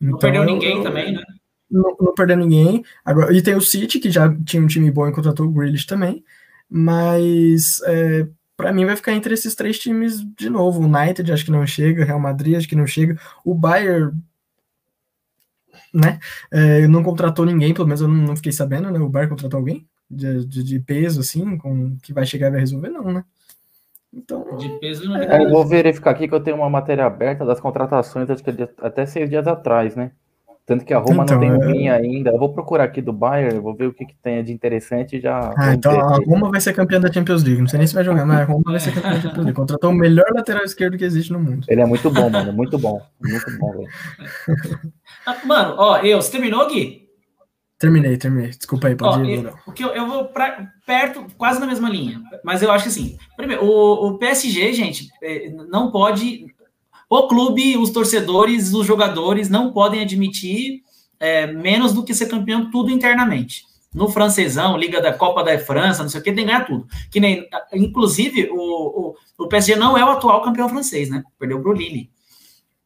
Então, não perdeu ninguém eu, também, né? Não, não, perdeu ninguém. Agora, e tem o City, que já tinha um time bom e contratou o Grealish também. Mas é, para mim vai ficar entre esses três times de novo. O United acho que não chega, Real Madrid acho que não chega. O Bayern, né? É, não contratou ninguém, pelo menos eu não, não, fiquei sabendo, né? O Bayern contratou alguém de, de, de, peso, assim, com que vai chegar e vai resolver, não, né? Então, de peso não é, Eu vou verificar aqui que eu tenho uma matéria aberta das contratações acho que até seis dias atrás, né? Tanto que a Roma então, não tem um é... ainda. Eu vou procurar aqui do Bayern, vou ver o que, que tem de interessante e já. Ah, então a Roma vai ser campeã da Champions League. Não sei nem se vai jogar, mas a Roma vai ser campeã da Champions League. Contratou o melhor lateral esquerdo que existe no mundo. Ele é muito bom, mano. Muito bom. Muito bom, velho. Ah, mano, ó, eu, você terminou, Gui? Terminei, terminei. Desculpa aí, pode ó, ir. Eu, porque eu, eu vou pra, perto, quase na mesma linha. Mas eu acho que assim, primeiro, o, o PSG, gente, é, não pode. O clube, os torcedores, os jogadores não podem admitir é, menos do que ser campeão tudo internamente. No francesão, Liga da Copa da França, não sei o que, tem que ganhar tudo. Que nem, inclusive, o, o, o PSG não é o atual campeão francês, né? Perdeu para o Lille.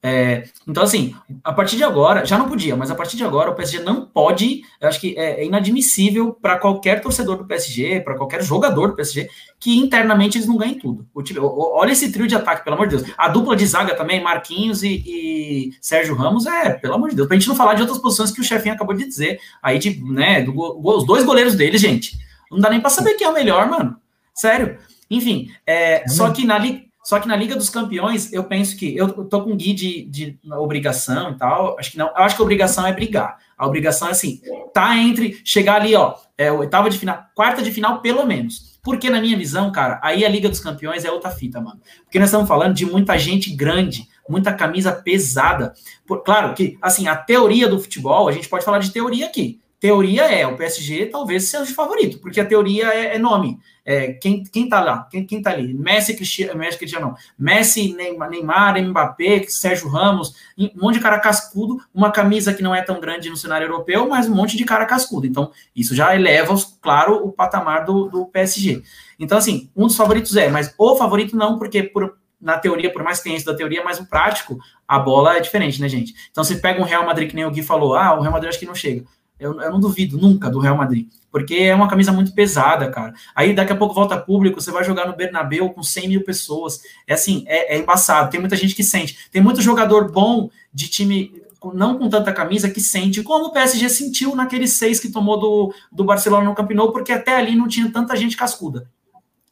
É, então, assim, a partir de agora, já não podia, mas a partir de agora o PSG não pode, eu acho que é, é inadmissível para qualquer torcedor do PSG, para qualquer jogador do PSG, que internamente eles não ganhem tudo. O time, olha esse trio de ataque, pelo amor de Deus. A dupla de zaga também, Marquinhos e, e Sérgio Ramos, é, pelo amor de Deus. Pra gente não falar de outras posições que o chefinho acabou de dizer, aí, de, né, do, os dois goleiros deles, gente. Não dá nem para saber quem é o melhor, mano. Sério. Enfim, é, só que na, só que na Liga dos Campeões, eu penso que eu tô com guia de, de obrigação e tal. Acho que não. Eu acho que a obrigação é brigar. A obrigação é assim, tá entre chegar ali, ó, é, oitava de final, quarta de final, pelo menos. Porque, na minha visão, cara, aí a Liga dos Campeões é outra fita, mano. Porque nós estamos falando de muita gente grande, muita camisa pesada. Por, claro que, assim, a teoria do futebol, a gente pode falar de teoria aqui. Teoria é, o PSG talvez seja o favorito, porque a teoria é, é nome. É, quem, quem tá lá? Quem, quem tá ali? Messi, Cristiano, Messi, Cristiano, não. Messi, Neymar, Mbappé, Sérgio Ramos, um monte de cara cascudo, uma camisa que não é tão grande no cenário europeu, mas um monte de cara cascudo. Então, isso já eleva, claro, o patamar do, do PSG. Então, assim, um dos favoritos é, mas o favorito não, porque por, na teoria, por mais que tenha isso da teoria, mas o prático, a bola é diferente, né, gente? Então, você pega um Real Madrid, que nem o Gui falou, ah, o Real Madrid acho que não chega. Eu, eu, não duvido nunca do Real Madrid, porque é uma camisa muito pesada, cara. Aí daqui a pouco volta público, você vai jogar no Bernabéu com 100 mil pessoas. É assim, é, é embaçado. Tem muita gente que sente. Tem muito jogador bom de time não com tanta camisa que sente, como o PSG sentiu naqueles seis que tomou do, do Barcelona no Camp Nou, porque até ali não tinha tanta gente cascuda,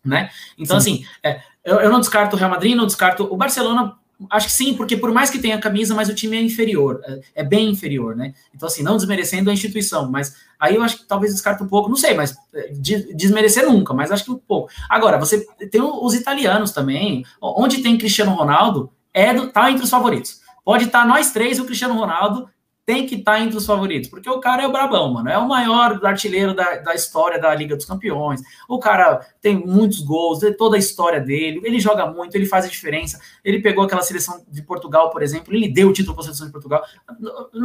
né? Então, sim. assim, é, eu, eu, não descarto o Real Madrid, não descarto o Barcelona Acho que sim, porque por mais que tenha camisa, mas o time é inferior, é, é, bem inferior, né? Então, assim, não desmerecendo a instituição, mas aí eu acho que talvez descarta um pouco, não sei, mas é, desmerecer nunca, mas acho que um pouco. Agora, você tem os italianos também, onde tem Cristiano Ronaldo, é do, tá entre os favoritos. Pode estar tá nós três e o Cristiano Ronaldo tem que estar tá entre os favoritos, porque o cara é o brabão, mano. É o maior artilheiro da, da história da Liga dos Campeões. O cara tem muitos gols, toda a história dele. Ele joga muito, ele faz a diferença. Ele pegou aquela seleção de Portugal, por exemplo, ele deu o título para a seleção de Portugal.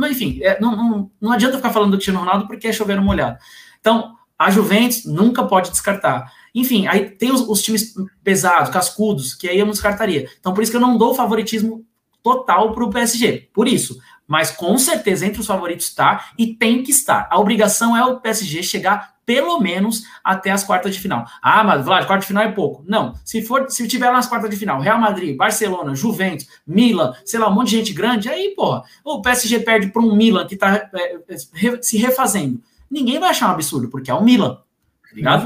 Enfim, é, não, não, não adianta ficar falando do Cristiano Ronaldo porque é chover molhado. Então, a Juventus nunca pode descartar. Enfim, aí tem os, os times pesados, cascudos, que aí eu não descartaria. Então, por isso que eu não dou favoritismo total para o PSG. Por isso. Mas com certeza entre os favoritos está e tem que estar. A obrigação é o PSG chegar pelo menos até as quartas de final. Ah, mas Vlad, quarta de final é pouco. Não. Se for, se tiver lá nas quartas de final, Real Madrid, Barcelona, Juventus, Milan, sei lá, um monte de gente grande, aí, porra, o PSG perde para um Milan que está é, é, se refazendo. Ninguém vai achar um absurdo, porque é o Milan. Tá ligado?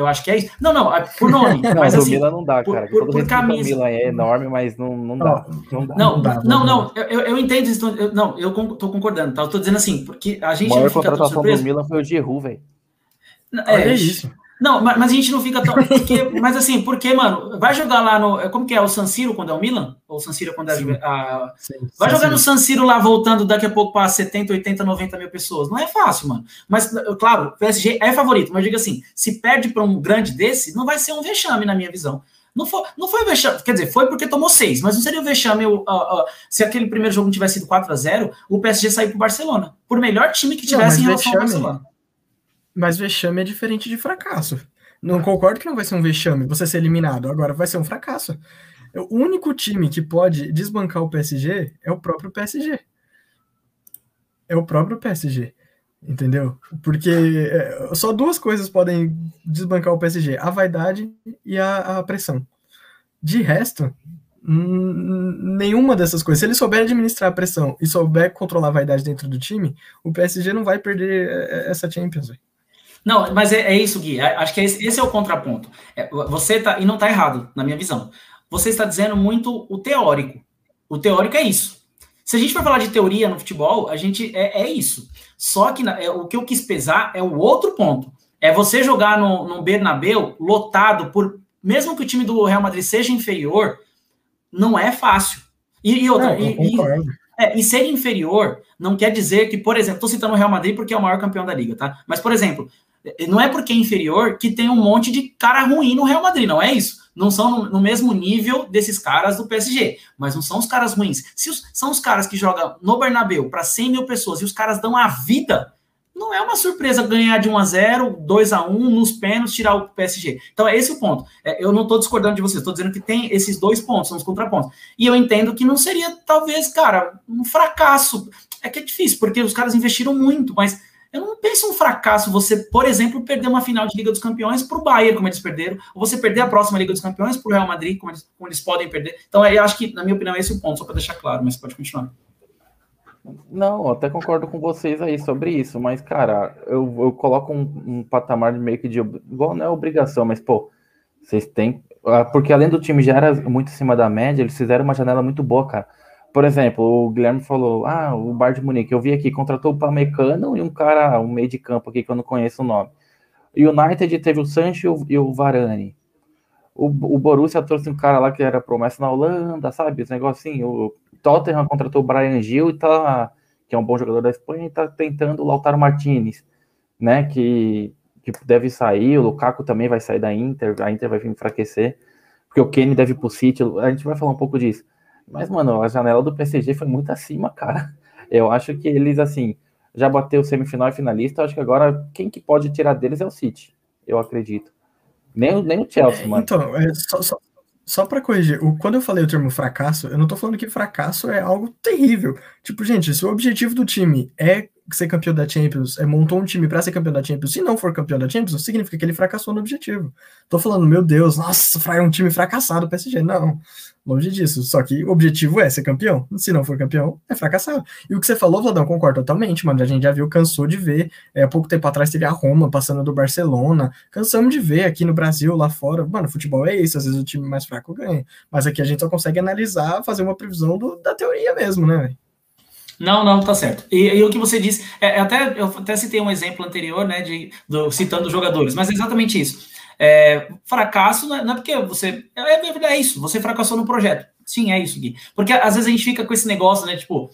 Eu acho que é isso. Não, não, é por nome. [LAUGHS] Não, mas assim, Milan não dá, cara. Por, por, por camisa. O Milan é enorme, mas não, não dá. Não, dá, não, não, dá, não, não, eu, eu entendo isso. Eu, não, eu tô concordando, tá? Eu tô dizendo assim, porque a gente. A maior contratação do Milan foi o Giroud, velho. É, Olha isso. Não, mas, mas, a gente não fica tão. Porque, mas assim, porque, mano, vai jogar lá no. Como que é? O San Siro quando é o Milan? Ou o San Siro quando é sim. a. Sim, vai sim, jogar no San Siro lá voltando daqui a pouco para 70, 80, 90 mil pessoas. Não é fácil, mano. Mas, claro, o PSG é favorito, mas diga assim: se perde para um grande desse, não vai ser um vexame, na minha visão. Não foi, não foi vexame, quer dizer, foi porque tomou seis, mas não seria o vexame uh, uh, se aquele primeiro jogo não tivesse sido 4 a 0 o PSG sair para o Barcelona. Por melhor time que tivesse não, em relação vexame, ao Barcelona. Mas vexame é diferente de fracasso. Não concordo que não vai ser um vexame você ser eliminado. Agora vai ser um fracasso. O único time que pode desbancar o PSG é o próprio PSG. É o próprio PSG. Entendeu? Porque é, só duas coisas podem desbancar o PSG: a vaidade e a, a pressão. De resto, nenhuma dessas coisas. Se ele souber administrar a pressão e souber controlar a vaidade dentro do time, o PSG não vai perder é, essa Champions. Véio. Não, mas é, é, isso, Gui. Acho que esse, esse é o contraponto. É, você tá, e não está errado, na minha visão. Você está dizendo muito o teórico. O teórico é isso. Se a gente for falar de teoria no futebol, a gente é, é isso. Só que é, o que eu quis pesar é o outro ponto. É você jogar no, no Bernabéu lotado por. Mesmo que o time do Real Madrid seja inferior, não é fácil. E, e outra, e, e, é, e ser inferior não quer dizer que, por exemplo, estou citando o Real Madrid porque é o maior campeão da liga, tá? Mas, por exemplo, não é porque é inferior que tem um monte de cara ruim no Real Madrid, não é isso. Não são no, no mesmo nível desses caras do PSG, mas não são os caras ruins. Se os, são os caras que jogam no Bernabeu para 100 mil pessoas e os caras dão a vida, não é uma surpresa ganhar de 1 a 0 2 a 1 nos pênaltis, tirar o PSG. Então, é esse o ponto. É, eu não estou discordando de vocês, estou dizendo que tem esses dois pontos, são os contrapontos. E eu entendo que não seria, talvez, cara, um fracasso. É que é difícil, porque os caras investiram muito, mas eu não penso um fracasso você, por exemplo, perder uma final de Liga dos Campeões para o Bayern, como eles perderam, ou você perder a próxima Liga dos Campeões para o Real Madrid, como eles, como eles podem perder. Então, eu acho que, na minha opinião, esse é o ponto, só para deixar claro, mas pode continuar. Não, até concordo com vocês aí sobre isso, mas, cara, eu, eu coloco um, um patamar meio que de. Igual não é obrigação, mas, pô, vocês têm. Ah, porque além do time já era muito acima da média, eles fizeram uma janela muito boa, cara. Por exemplo, o Guilherme falou: ah, o Bar de Munique, eu vi aqui, contratou o Pamecano e um cara, um meio de campo aqui que eu não conheço o nome. United teve o Sancho e o Varane. O, o Borussia trouxe um cara lá que era promessa na Holanda, sabe? Esse negócio assim. O Tottenham contratou o Brian Gil e tá, que é um bom jogador da Espanha, e tá tentando o Lautaro Martinez, né? Que, que deve sair. O Lukaku também vai sair da Inter, a Inter vai enfraquecer, porque o Kane deve ir pro City. A gente vai falar um pouco disso. Mas, mano, a janela do PSG foi muito acima, cara. Eu acho que eles, assim, já bateu semifinal e finalista. Acho que agora quem que pode tirar deles é o City, eu acredito. Nem, nem o Chelsea, mano. Então, é, só, só, só para corrigir, o, quando eu falei o termo fracasso, eu não tô falando que fracasso é algo terrível. Tipo, gente, se o objetivo do time é ser campeão da Champions, é, montou um time para ser campeão da Champions, se não for campeão da Champions, significa que ele fracassou no objetivo. Tô falando, meu Deus, nossa, é um time fracassado o PSG. Não, longe disso. Só que o objetivo é ser campeão. Se não for campeão, é fracassado. E o que você falou, Vladão, concordo totalmente, mano. A gente já viu, cansou de ver. É, há pouco tempo atrás teve a Roma passando do Barcelona. Cansamos de ver aqui no Brasil, lá fora. Mano, futebol é isso. Às vezes o time mais fraco ganha. Mas aqui a gente só consegue analisar, fazer uma previsão do, da teoria mesmo, né, velho? Não, não, tá certo. E, e, o que você disse, é, é, até, eu até citei um exemplo anterior, né, de, do, citando jogadores, mas é exatamente isso. É, fracasso não é, não é, porque você. É, é, é, isso, você fracassou no projeto. Sim, é isso, Gui. Porque às vezes a gente fica com esse negócio, né, tipo,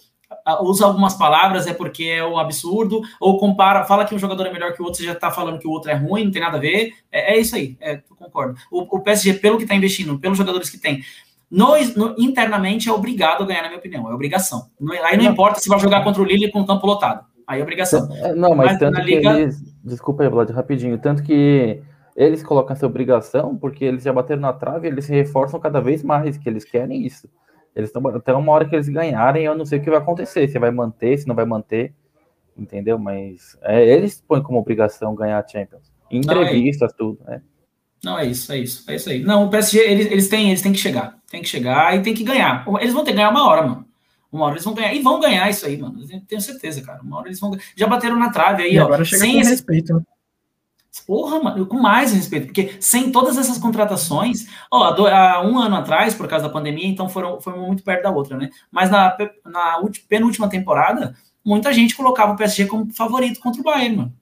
usa algumas palavras é porque é um absurdo, ou compara, fala que um jogador é melhor que o outro, você já tá falando que o outro é ruim, não tem nada a ver. É, é isso aí, é, eu concordo. O, o PSG, pelo que tá investindo, pelos jogadores que tem, no, no, internamente é obrigado a ganhar, na minha opinião. É obrigação. Aí não, não importa se vai jogar contra o Lille com o campo lotado. Aí é obrigação. É, não, mas, mas tanto que liga... eles. Desculpa aí, Vlad, rapidinho. Tanto que eles colocam essa obrigação porque eles já bateram na trave, eles se reforçam cada vez mais, que eles querem isso. Eles estão até uma hora que eles ganharem, eu não sei o que vai acontecer, se vai manter, se não vai manter, entendeu? Mas é, eles põem como obrigação ganhar a Champions. Em entrevistas, não, é tudo, né? Não, é isso, é isso, é isso aí. Não, o PSG, eles, eles, têm, eles têm que chegar, tem que chegar e tem que ganhar. Eles vão ter que ganhar uma hora, mano. Uma hora eles vão ganhar. E vão ganhar isso aí, mano. Tenho certeza, cara. Uma hora eles vão Já bateram na trave aí, e ó. Agora chega sem com esse... respeito, né? Porra, mano, com mais respeito, porque sem todas essas contratações, ó, há um ano atrás, por causa da pandemia, então foram, foram muito perto da outra, né? Mas na, na penúltima temporada, muita gente colocava o PSG como favorito contra o Bayern, mano.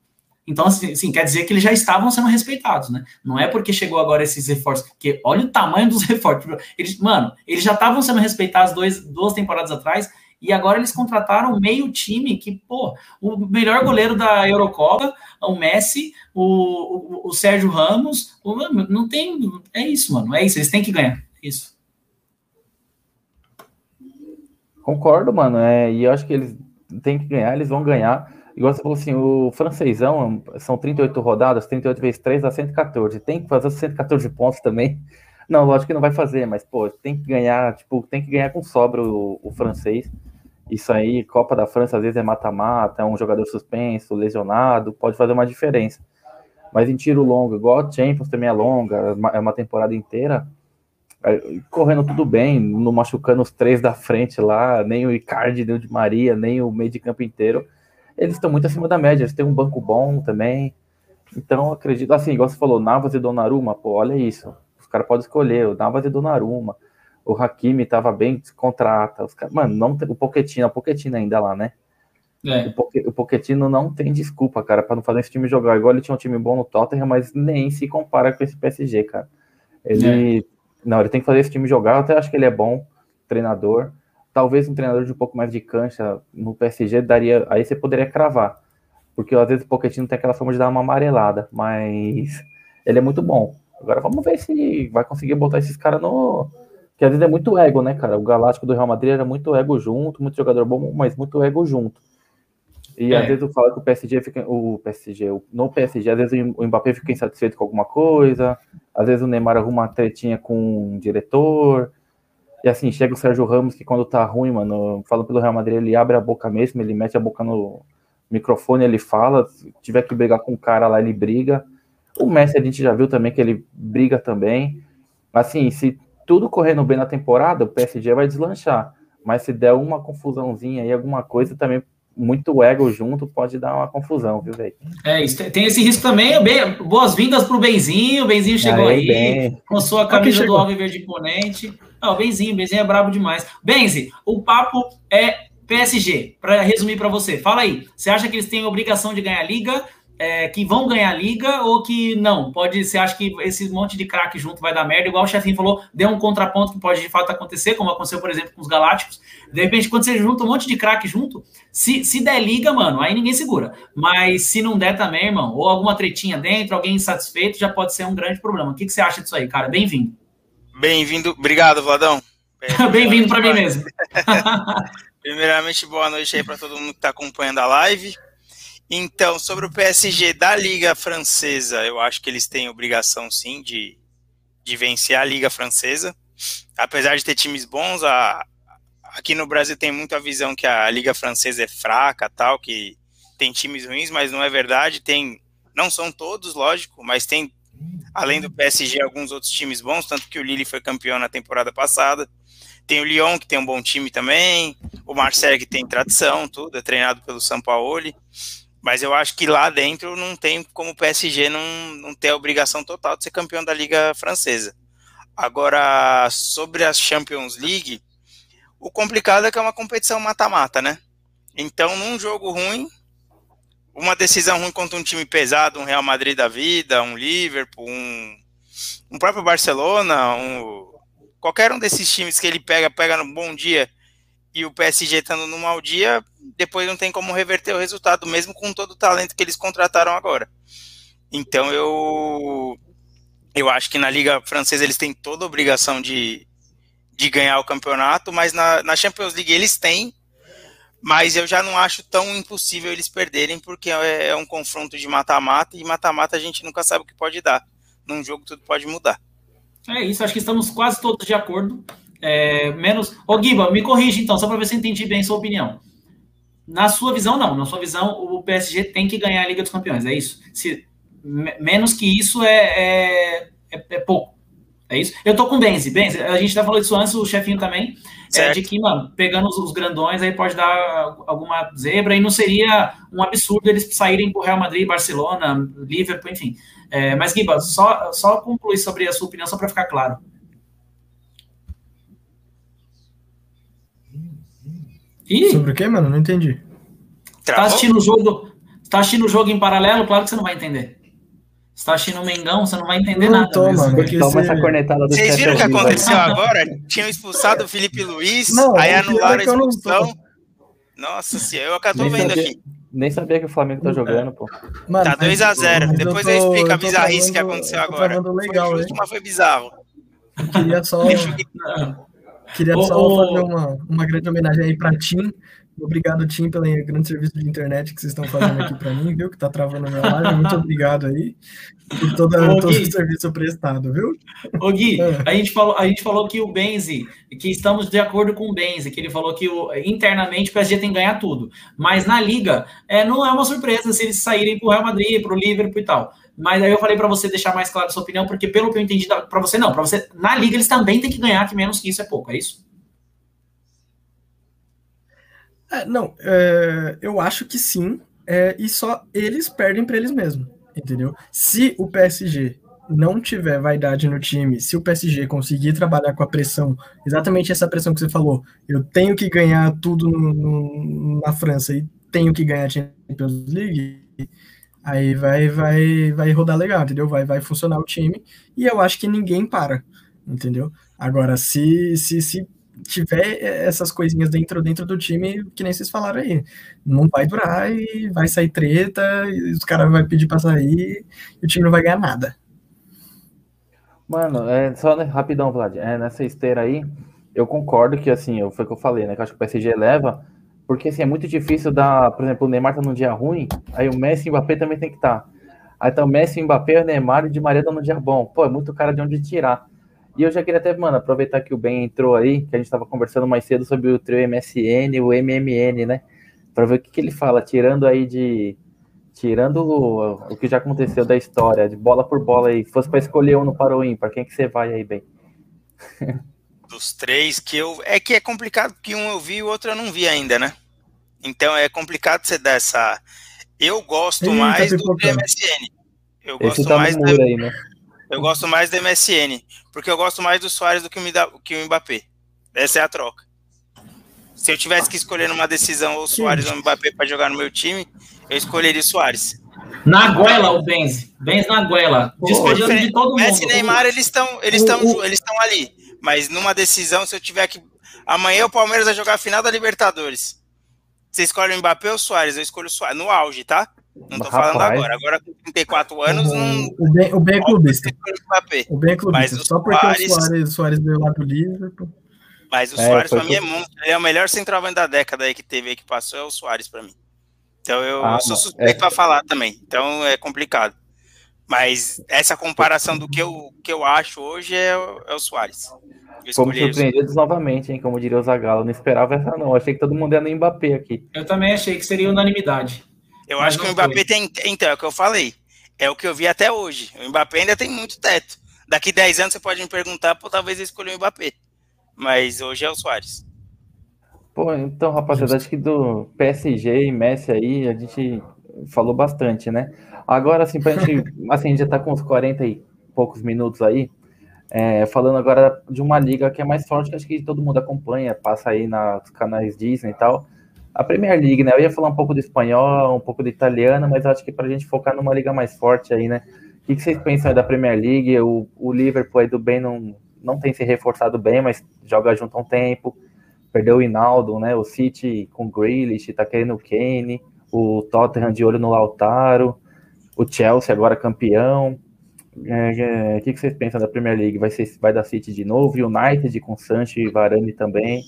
Então, assim, quer dizer que eles já estavam sendo respeitados, né? Não é porque chegou agora esses reforços, porque olha o tamanho dos [LAUGHS] reforços. Eles, mano, eles já estavam sendo respeitados dois, duas temporadas atrás, e agora eles contrataram meio time que, pô, o melhor goleiro da Eurocopa, o Messi, o, o, o Sérgio Ramos, o, não tem. É isso, mano. É isso, eles têm que ganhar. É isso. Concordo, mano. É, e eu acho que eles têm que ganhar, eles vão ganhar. Igual você falou assim, o francesão são 38 rodadas, 38 vezes 3 dá 114. Tem que fazer os 114 pontos também. [LAUGHS] Não, lógico que não vai fazer, mas, pô, tem que ganhar, tipo, tem que ganhar com sobra o, o francês. Isso aí, Copa da França, às vezes é mata-mata, é um jogador suspenso, lesionado, pode fazer uma diferença. Mas em tiro longo, igual a Champions também é longa, é uma temporada inteira, é, correndo tudo bem, não machucando os três da frente lá, nem o Icardi, nem o Di Maria, nem o meio de campo inteiro eles estão muito acima da média, eles têm um banco bom também. Então, acredito, assim, igual você falou, Navas e Donnarumma, pô, olha isso. Os caras podem escolher, o Navas e Donnarumma. O Hakimi tava bem, contrata. Os cara, mano, não tem, o Pochettino, a Pochettino ainda lá, né? É. O, Pochettino não tem desculpa, cara, para não fazer esse time jogar. Igual ele tinha um time bom no Tottenham, mas nem se compara com esse PSG, cara. Ele, é. não, ele tem que fazer esse time jogar. Eu até acho que ele é bom treinador talvez um treinador de um pouco mais de cancha no PSG daria, aí você poderia cravar, porque às vezes o Pochettino tem aquela forma de dar uma amarelada, mas ele é muito bom. Agora vamos ver se vai conseguir botar esses caras no que às vezes é muito ego, né, cara? O Galáctico do Real Madrid era muito ego junto, muito jogador bom, mas muito ego junto. E é. às vezes eu falo que o PSG fica. O PSG, no PSG, às vezes o Mbappé fica insatisfeito com alguma coisa, às vezes o Neymar arruma uma tretinha com um diretor, e assim, chega o Sérgio Ramos, que quando tá ruim, mano, falando pelo Real Madrid, ele abre a boca mesmo, ele mete a boca no microfone, ele fala, se tiver que brigar com o cara lá, ele briga. O Messi a gente já viu também que ele briga também. Assim, se tudo correndo bem na temporada, o PSG vai deslanchar. Mas se der uma confusãozinha aí, alguma coisa, também muito ego junto pode dar uma confusão, viu, velho? É, isso, tem esse risco também. Boas-vindas pro Benzinho. O Benzinho chegou aí, aí com sua camisa do Alviverde Imponente. Não, o Benzinho, o Benzinho é brabo demais. Benzi, o papo é PSG. Para resumir para você, fala aí. Você acha que eles têm obrigação de ganhar a liga? É, que vão ganhar a liga ou que não? Pode, você acha que esse monte de craque junto vai dar merda? Igual o chefinho falou, deu um contraponto que pode de fato acontecer, como aconteceu, por exemplo, com os Galácticos. De repente, quando você junta um monte de craque junto, se, se der liga, mano, aí ninguém segura. Mas se não der também, irmão, ou alguma tretinha dentro, alguém insatisfeito, já pode ser um grande problema. O que, que você acha disso aí, cara? Bem-vindo. Bem-vindo, obrigado, Vladão. [LAUGHS] Bem-vindo para mim mesmo. [LAUGHS] Primeiramente, boa noite aí para todo mundo que está acompanhando a live. Então, sobre o PSG da Liga Francesa, eu acho que eles têm obrigação sim de, de vencer a Liga Francesa. Apesar de ter times bons, a, aqui no Brasil tem muita visão que a Liga Francesa é fraca, tal, que tem times ruins, mas não é verdade. Tem, não são todos, lógico, mas tem além do PSG, alguns outros times bons, tanto que o Lille foi campeão na temporada passada. Tem o Lyon, que tem um bom time também, o Marseille, que tem tradição, tudo, é treinado pelo Sampaoli. Mas eu acho que lá dentro não tem como o PSG não, não ter a obrigação total de ser campeão da Liga Francesa. Agora, sobre a Champions League, o complicado é que é uma competição mata-mata, né? Então, num jogo ruim, uma decisão ruim contra um time pesado, um Real Madrid da vida, um Liverpool, um, um próprio Barcelona, um, qualquer um desses times que ele pega, pega no bom dia e o PSG estando no mau dia, depois não tem como reverter o resultado, mesmo com todo o talento que eles contrataram agora. Então eu eu acho que na Liga Francesa eles têm toda a obrigação de, de ganhar o campeonato, mas na, na Champions League eles têm mas eu já não acho tão impossível eles perderem, porque é, é um confronto de mata-mata, e mata-mata a gente nunca sabe o que pode dar. num jogo tudo pode mudar. É isso, acho que estamos quase todos de acordo. É, menos. Ô, Guiba, me corrige então, só para ver se eu entendi bem sua opinião. Na sua visão, não. Na sua visão, o PSG tem que ganhar a Liga dos Campeões, é isso? Se, menos que isso é, é, é, é pouco. É isso? Eu tô com o Benzi. Benzi, a gente já falou disso antes, o chefinho também. É, de que, mano, pegando os, os, grandões aí pode dar alguma zebra e não seria um absurdo eles saírem pro Real Madrid, Barcelona, Liverpool, enfim. É, mas, Guiba, só, só concluir sobre a sua opinião, só para ficar claro. Ih, sobre o que, mano? Não entendi. Tá assistindo o jogo, tá assistindo o jogo em paralelo? Claro que você não vai entender. Você tá assistindo o Mengão, você não vai entender não nada. Tô, mano, toma essa cornetada do Vocês viram o que aconteceu agora? Tinham expulsado o Felipe Luiz, não, aí anularam a é expulsão. Nossa senhora, eu acabei vendo aqui. Nem sabia que o Flamengo tá jogando, pô. Mano, tá 2x0. Depois eu, explico a bizarrice que aconteceu agora. Legal, foi justo, mas foi bizarro. Eu queria só. [LAUGHS] queria só fazer uma, uma grande homenagem aí pra Tim, Obrigado, Tim, pelo grande serviço de internet que vocês estão fazendo aqui para mim, viu? Que tá travando a minha live. Muito obrigado aí por toda, Ô, todo o serviço prestado, viu? Ô, Gui, é. a, gente falou, a gente falou que o Benzi, que estamos de acordo com o Benzi, que ele falou que o, internamente o PSG tem que ganhar tudo. Mas na Liga, é, não é uma surpresa se eles saírem pro Real Madrid, pro Liverpool e tal. Mas aí eu falei para você deixar mais claro a sua opinião, porque pelo que eu entendi, para você não, para você, na Liga eles também têm que ganhar, que menos que isso é pouco, é isso? É, não, é, eu acho que sim, é, e só eles perdem para eles mesmos, entendeu? Se o PSG não tiver vaidade no time, se o PSG conseguir trabalhar com a pressão, exatamente essa pressão que você falou, eu tenho que ganhar tudo no, no, na França e tenho que ganhar a Champions League, aí vai, vai, vai rodar legal, entendeu? Vai, vai funcionar o time e eu acho que ninguém para, entendeu? Agora, se, se, se tiver essas coisinhas dentro, dentro do time, que nem vocês falaram aí, não vai durar e vai sair treta, e os caras vão pedir pra sair e o time não vai ganhar nada. Mano, é, só né, rapidão, Vlad, é, nessa esteira aí, eu concordo que, assim, foi o que eu falei, né, que acho que o PSG leva, porque, assim, é muito difícil dar, por exemplo, o Neymar tá num dia ruim, aí o Messi e o Mbappé também tem que estar. Tá. Aí tá o Messi, o Mbappé, o Neymar e o Di Maria tá num dia bom. Pô, é muito cara de onde tirar. E eu já queria até, mano, aproveitar que o Ben entrou aí, que a gente estava conversando mais cedo sobre o trio MSN o MMN, né? Para ver o que, que ele fala, tirando aí de. Tirando o, o que já aconteceu da história, de bola por bola aí. Se fosse para escolher um no para o ímpar, quem que você vai aí, Ben? [LAUGHS] Dos três que eu. É que é complicado, porque um eu vi e o outro eu não vi ainda, né? Então é complicado você dar essa. Eu gosto Eita, mais do MSN. Eu Esse gosto tá mais do. Aí, né? Eu gosto mais do MSN, porque eu gosto mais do Soares do que o, que o Mbappé. Essa é a troca. Se eu tivesse que escolher numa decisão ou Soares ou Mbappé para jogar no meu time, eu escolheria o Soares. Na goela, o Benz. Benz na goela. Despejando de todo mundo. Messi e Neymar, eles estão eles estão eles estão ali. Mas numa decisão, se eu tiver que. Amanhã o Palmeiras vai jogar a final da Libertadores. Você escolhe o Mbappé ou o Soares? Eu escolho o Soares. No auge, tá? Não tô Rapaz. falando agora. Agora com 34 anos, o, não. O bem, o bem é clubista. O bem é clubista. Só porque Soares, o Soares, Soares veio lá do Liverpool. Mas o é, Soares, pra mim, é. Ele é o melhor centroavante da década aí que teve aí que passou, é o Soares pra mim. Então eu, ah, eu sou suspeito é. pra falar também. Então é complicado. Mas essa comparação do que eu, que eu acho hoje é, é o Soares. Fomos surpreendidos novamente, hein? Como diria o Zagallo. Não esperava essa, não. Achei que todo mundo ia no Mbappé aqui. Eu também achei que seria unanimidade. Eu acho que o Mbappé foi. tem. Então, é o que eu falei. É o que eu vi até hoje. O Mbappé ainda tem muito teto. Daqui 10 anos você pode me perguntar, pô, talvez eu escolha o Mbappé. Mas hoje é o Soares. Pô, então, rapaziada, acho que do PSG e Messi aí, a gente falou bastante, né? Agora, assim, pra gente. [LAUGHS] assim, a gente já tá com uns 40 e poucos minutos aí. É, falando agora de uma liga que é mais forte, que acho que todo mundo acompanha, passa aí nos canais Disney e tal, a Premier League, né? Eu ia falar um pouco do espanhol, um pouco do italiano, mas acho que para a gente focar numa liga mais forte aí, né? O que, que vocês pensam aí da Premier League? O, o Liverpool aí do bem não, não tem se reforçado bem, mas joga junto há um tempo. Perdeu o Hinaldo, né? O City com o Grealish, tá querendo o Kane. O Tottenham de olho no Lautaro. O Chelsea agora campeão. É, é, o que, que vocês pensam da Premier League? Vai, ser, vai dar City de novo? United com Sancho e Varane também.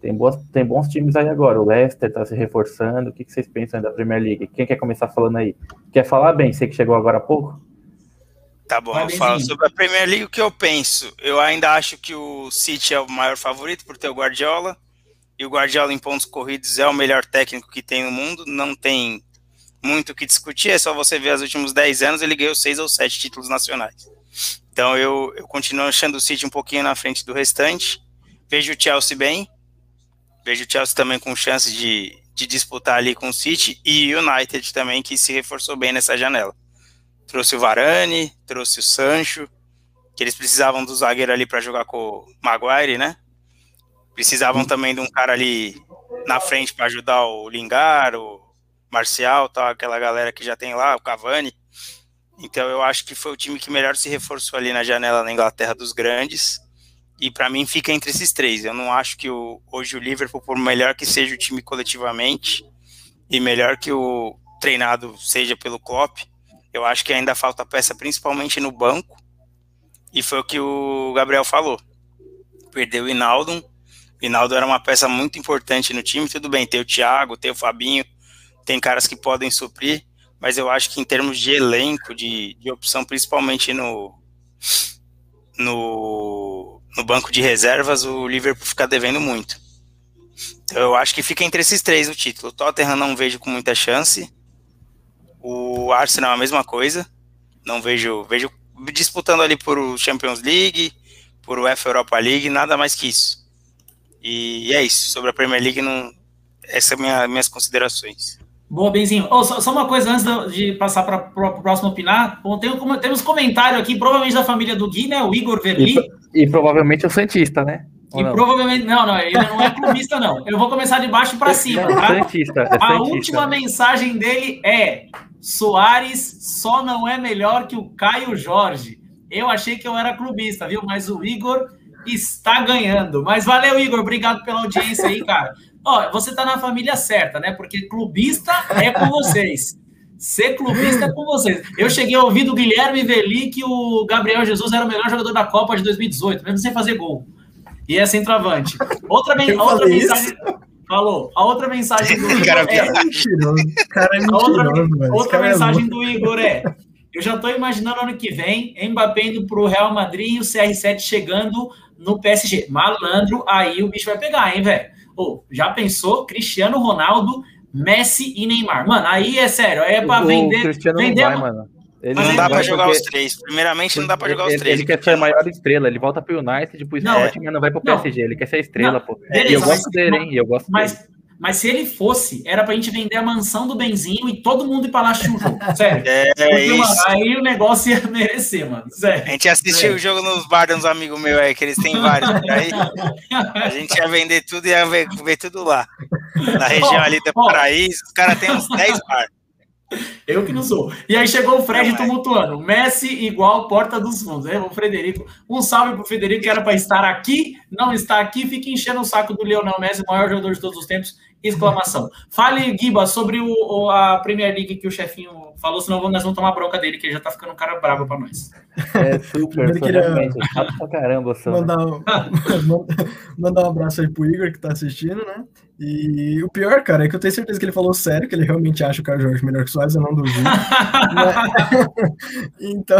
Tem, boas, tem bons times aí agora. O Leicester está se reforçando. O que, que vocês pensam da Premier League? Quem quer começar falando aí? Quer falar bem? Você que chegou agora há pouco? Tá bom, eu falo sobre a Premier League o que eu penso. Eu ainda acho que o City é o maior favorito por ter o Guardiola. E o Guardiola em pontos corridos é o melhor técnico que tem no mundo. Não tem muito o que discutir, é só você ver os últimos 10 anos, ele ganhou seis ou sete títulos nacionais. Então eu, eu continuo achando o City um pouquinho na frente do restante. Vejo o Chelsea bem. Vejo o Chelsea também com chance de, de disputar ali com o City. E o United também, que se reforçou bem nessa janela. Trouxe o Varane, trouxe o Sancho, que eles precisavam do zagueiro ali para jogar com o Maguire, né? Precisavam também de um cara ali na frente para ajudar o Lingard, o Marcial, tal, aquela galera que já tem lá, o Cavani. Então eu acho que foi o time que melhor se reforçou ali na janela na Inglaterra dos grandes. E para mim fica entre esses três. Eu não acho que o, hoje o Liverpool, por melhor que seja o time coletivamente, e melhor que o treinado seja pelo Klopp, eu acho que ainda falta peça, principalmente no banco. E foi o que o Gabriel falou. Perdeu o Inaldo. O Inaldo era uma peça muito importante no time. Tudo bem, tem o Thiago, tem o Fabinho, tem caras que podem suprir. Mas eu acho que em termos de elenco, de, de opção, principalmente no, no, no banco de reservas, o Liverpool fica devendo muito. Então eu acho que fica entre esses três o título. O Tottenham não vejo com muita chance. O Arsenal é a mesma coisa. Não vejo, vejo disputando ali por Champions League, por UEFA Europa League, nada mais que isso. E é isso. Sobre a Premier League, não, essas são minha, minhas considerações. Boa, Benzinho. Oh, só, só, uma coisa antes de passar para o próximo opinar. Bom, tem, temos comentário aqui, provavelmente da família do Gui, né? O Igor Verli. E, e provavelmente o Santista, né? E não? provavelmente. Não, não, ele não é clubista, não. Eu vou começar de baixo para cima. Tá? É santista, é santista. A última mensagem dele é: Soares só não é melhor que o Caio Jorge. Eu achei que eu era clubista, viu? Mas o Igor está ganhando. Mas valeu, Igor. Obrigado pela audiência aí, cara. Ó, você tá na família certa, né? Porque clubista é com vocês. Ser clubista é com vocês. Eu cheguei a ouvir do Guilherme Veli que o Gabriel Jesus era o melhor jogador da Copa de 2018, mesmo sem fazer gol. E é centroavante. Outra, outra mensagem. Isso? Falou. A outra mensagem do [LAUGHS] Igor cara, é. Cara é a outra, outra é mensagem é do Igor é. Eu já estou imaginando ano que vem, Mbappé indo para o Real Madrid e o CR7 chegando no PSG. Malandro, aí o bicho vai pegar, hein, velho? Oh, já pensou? Cristiano Ronaldo, Messi e Neymar. Mano, aí é sério, aí é para vender. Cristiano vender não vai, mano. Ele não, não dá para jogar os três. Primeiramente, não dá para jogar os três. Ele quer ser a maior estrela. Ele volta pro United, pro Sporting, mas não vai pro PSG. Ele quer ser a estrela, não, pô. Beleza, e eu gosto dele, hein? Eu gosto mas, dele. Mas se ele fosse, era pra gente vender a mansão do Benzinho e todo mundo ir pra lá assistir um jogo. [LAUGHS] Sério. É, Porque, isso. Mano, aí o negócio ia merecer, mano. Sério. A gente assistiu o jogo nos bar de uns amigos meus aí, que eles têm vários. Aí [LAUGHS] a gente ia vender tudo e ia ver, ver tudo lá. Na região ali do Paraíso, os caras têm uns 10 bar. Eu que não sou. E aí chegou o Fred tumultuando. Messi igual porta dos fundos. É, o Frederico. Um salve pro Frederico, que era para estar aqui, não está aqui, fica enchendo o saco do Leonel Messi, o maior jogador de todos os tempos. Exclamação. Fale, Giba, sobre o, a Premier League que o chefinho falou, senão nós vamos tomar bronca dele, que ele já tá ficando um cara bravo para nós. É super, queria... chato pra caramba, Mandar um, [LAUGHS] mandar um abraço aí pro Igor que tá assistindo, né? E o pior, cara, é que eu tenho certeza que ele falou sério, que ele realmente acha o Carlos Jorge melhor que o Soares, eu não duvido. [LAUGHS] [LAUGHS] então,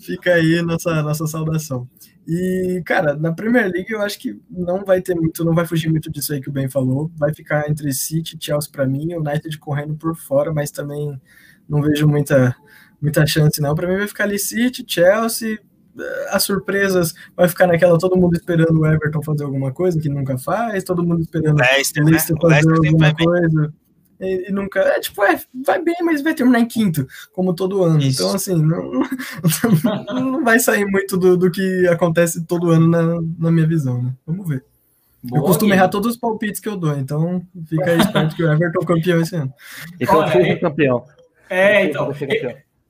fica aí nossa, nossa saudação. E, cara, na Premier League eu acho que não vai ter muito, não vai fugir muito disso aí que o Ben falou. Vai ficar entre City e Chelsea para mim, o United correndo por fora, mas também não vejo muita, muita chance, não. Para mim vai ficar ali City, Chelsea, eh, as surpresas vai ficar naquela todo mundo esperando o Everton fazer alguma coisa que nunca faz, todo mundo esperando Leicester, o Leicester né? fazer o alguma coisa e, e, nunca é tipo é, vai bem, mas vai terminar em quinto, como todo ano. Isso. Então assim não, não vai sair muito do, do que acontece todo ano na, na minha visão, né? Vamos ver. Boa, eu costumo errar todos os palpites que eu dou, então fica aí esperto que o Everton é campeão esse ano. Então seja campeão. É, então.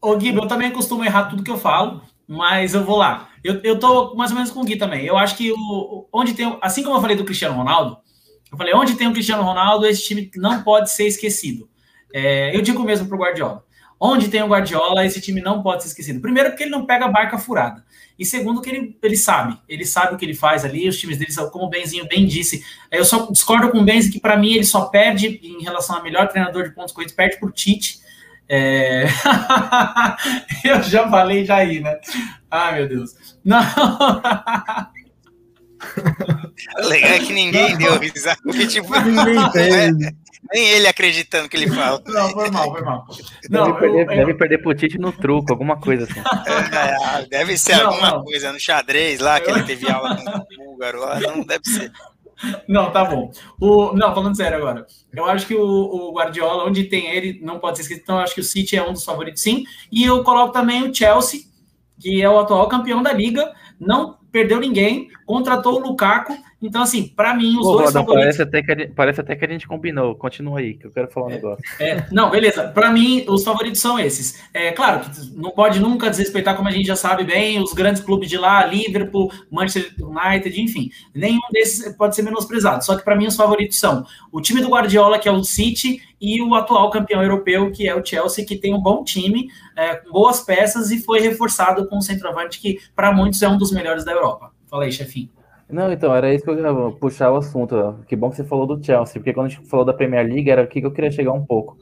Ô Gui, eu também costumo errar tudo que eu falo mas eu vou lá. Eu, eu tô mais ou menos com o Gui também. Eu acho que o, onde tem, assim como eu falei do Cristiano Ronaldo, eu falei, onde tem o Cristiano Ronaldo, esse time não pode ser esquecido. É, eu digo mesmo para o Guardiola. Onde tem o Guardiola, esse time não pode ser esquecido. Primeiro, porque ele não pega a barca furada. E segundo, que ele, ele sabe. Ele sabe o que ele faz ali, os times dele, como o Benzinho bem disse. Eu só discordo com o Benzinho que, para mim, ele só perde em relação a melhor treinador de pontos corridos, perde por Tite É... [LAUGHS] eu já falei já aí, né? Ai, meu Deus. Não. [LAUGHS] Legal é que ninguém deu risada. Tipo, ninguém [LAUGHS] tem. Nem ele acreditando que ele fala. Não, foi mal, foi mal. Não, deve, perder, eu, deve perder pro Tite no truco, alguma coisa assim. É, deve ser não, alguma não. coisa no xadrez lá, que ele teve aula com o búlgaro lá. Não, deve ser. Não, tá bom. O, não, falando sério agora. Eu acho que o, o, Guardiola, onde tem ele, não pode ser escrito. Então, eu acho que o City é um dos favoritos, sim. E eu coloco também o Chelsea, que é o atual campeão da liga. Não perdeu ninguém, contratou o Lukaku então, assim, para mim, os Pô, dois Roda, favoritos... Parece até, que a gente, parece até que a gente combinou. Continua aí, que eu quero falar um é, negócio. É, não, beleza. Para mim, os favoritos são esses. É claro que não pode nunca desrespeitar, como a gente já sabe bem, os grandes clubes de lá, Liverpool, Manchester United, enfim. Nenhum desses pode ser menosprezado. Só que para mim, os favoritos são o time do Guardiola, que é o City, e o atual campeão europeu, que é o Chelsea, que tem um bom time, é, com boas peças e foi reforçado com um centroavante que, para muitos, é um dos melhores da Europa. Fala aí, chefinho. Não, então, era isso que eu ia puxar o assunto. Que bom que você falou do Chelsea, porque quando a gente falou da Premier League, era aqui que eu queria chegar um pouco.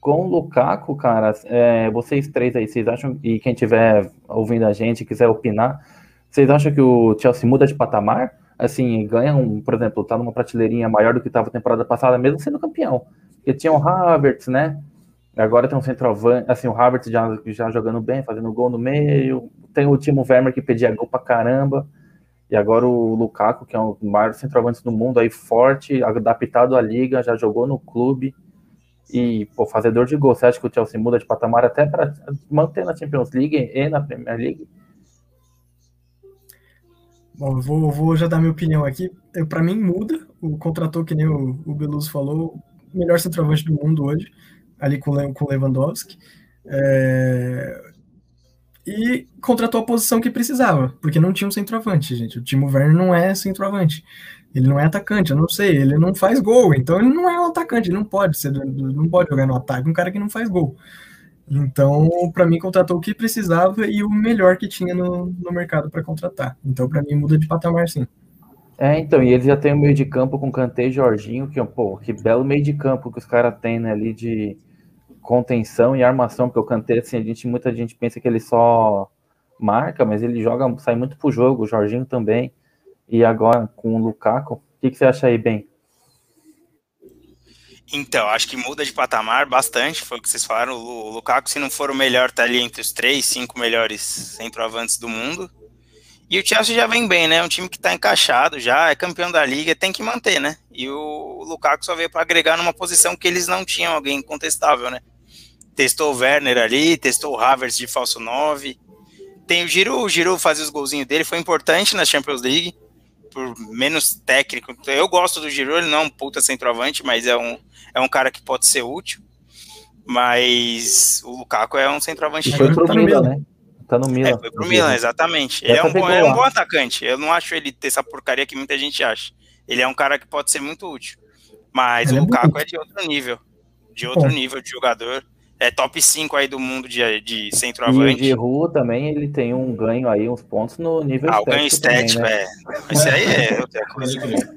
Com o Lukaku, cara, é, vocês três aí, vocês acham, e quem estiver ouvindo a gente, quiser opinar, vocês acham que o Chelsea muda de patamar? Assim, ganha um, por exemplo, tá numa prateleirinha maior do que estava temporada passada, mesmo sendo campeão. Porque tinha o Havertz, né? Agora tem um centroavante, assim, o Havertz já, já jogando bem, fazendo gol no meio. Tem o Timo Werner que pedia gol pra caramba. E agora o Lukaku, que é dos maiores centroavantes do mundo, aí forte, adaptado à liga, já jogou no clube e pô, fazedor de gol. Você acha que o Chelsea muda de patamar até para manter na Champions League e na Premier League? Bom, vou, vou já dar minha opinião aqui. Para mim, muda. O contratou, que nem o, o Beluso falou, o melhor centroavante do mundo hoje, ali com o Lewandowski. É, e contratou a posição que precisava, porque não tinha um centroavante, gente. O Timo Werner não é centroavante. Ele não é atacante, eu não sei, ele não faz gol, então ele não é um atacante, ele não pode ser, não pode jogar no ataque, um cara que não faz gol. Então, para mim, contratou o que precisava e o melhor que tinha no, no mercado para contratar. Então, para mim, muda de patamar, sim. É, então, e ele já tem o meio de campo com Kanté e Jorginho, que, pô, que belo meio de campo que os caras têm né, ali de, contenção e armação, porque o Kanté, assim, a gente, muita gente pensa que ele só marca, mas ele joga, sai muito pro jogo, o Jorginho também, e agora com o Lukaku, o que, que você acha aí, bem? Então, acho que muda de patamar bastante, foi o que vocês falaram, o Lukaku, se não for o melhor, tá ali entre os três, cinco melhores centroavantes do mundo, e o Chelsea já vem bem, né? Um time que tá encaixado já, é campeão da liga, tem que manter, né? E o Lukaku só veio para agregar numa posição que eles não tinham alguém incontestável, né? Testou o Werner ali, testou o Havertz de falso 9. Tem o Giroud, o Giroud fazer os golzinhos dele, foi importante na Champions League, por menos técnico. Eu gosto do Giroud, ele não é um puta centroavante, mas é um, é um cara que pode ser útil. Mas o Lukaku é um centroavante. Foi pro tá Milan, né? Tá no Milan. É, foi pro Milan, exatamente. Ele é um, bom, é um bom atacante. Eu não acho ele ter essa porcaria que muita gente acha. Ele é um cara que pode ser muito útil. Mas ele o é Lukaku é, é de outro nível. De outro bom. nível de jogador é top 5 aí do mundo de, de centroavante. E de rua também ele tem um ganho aí, uns pontos no nível ah. Ah, o ganho estético, também, né? é. Isso aí é outra [LAUGHS] coisa.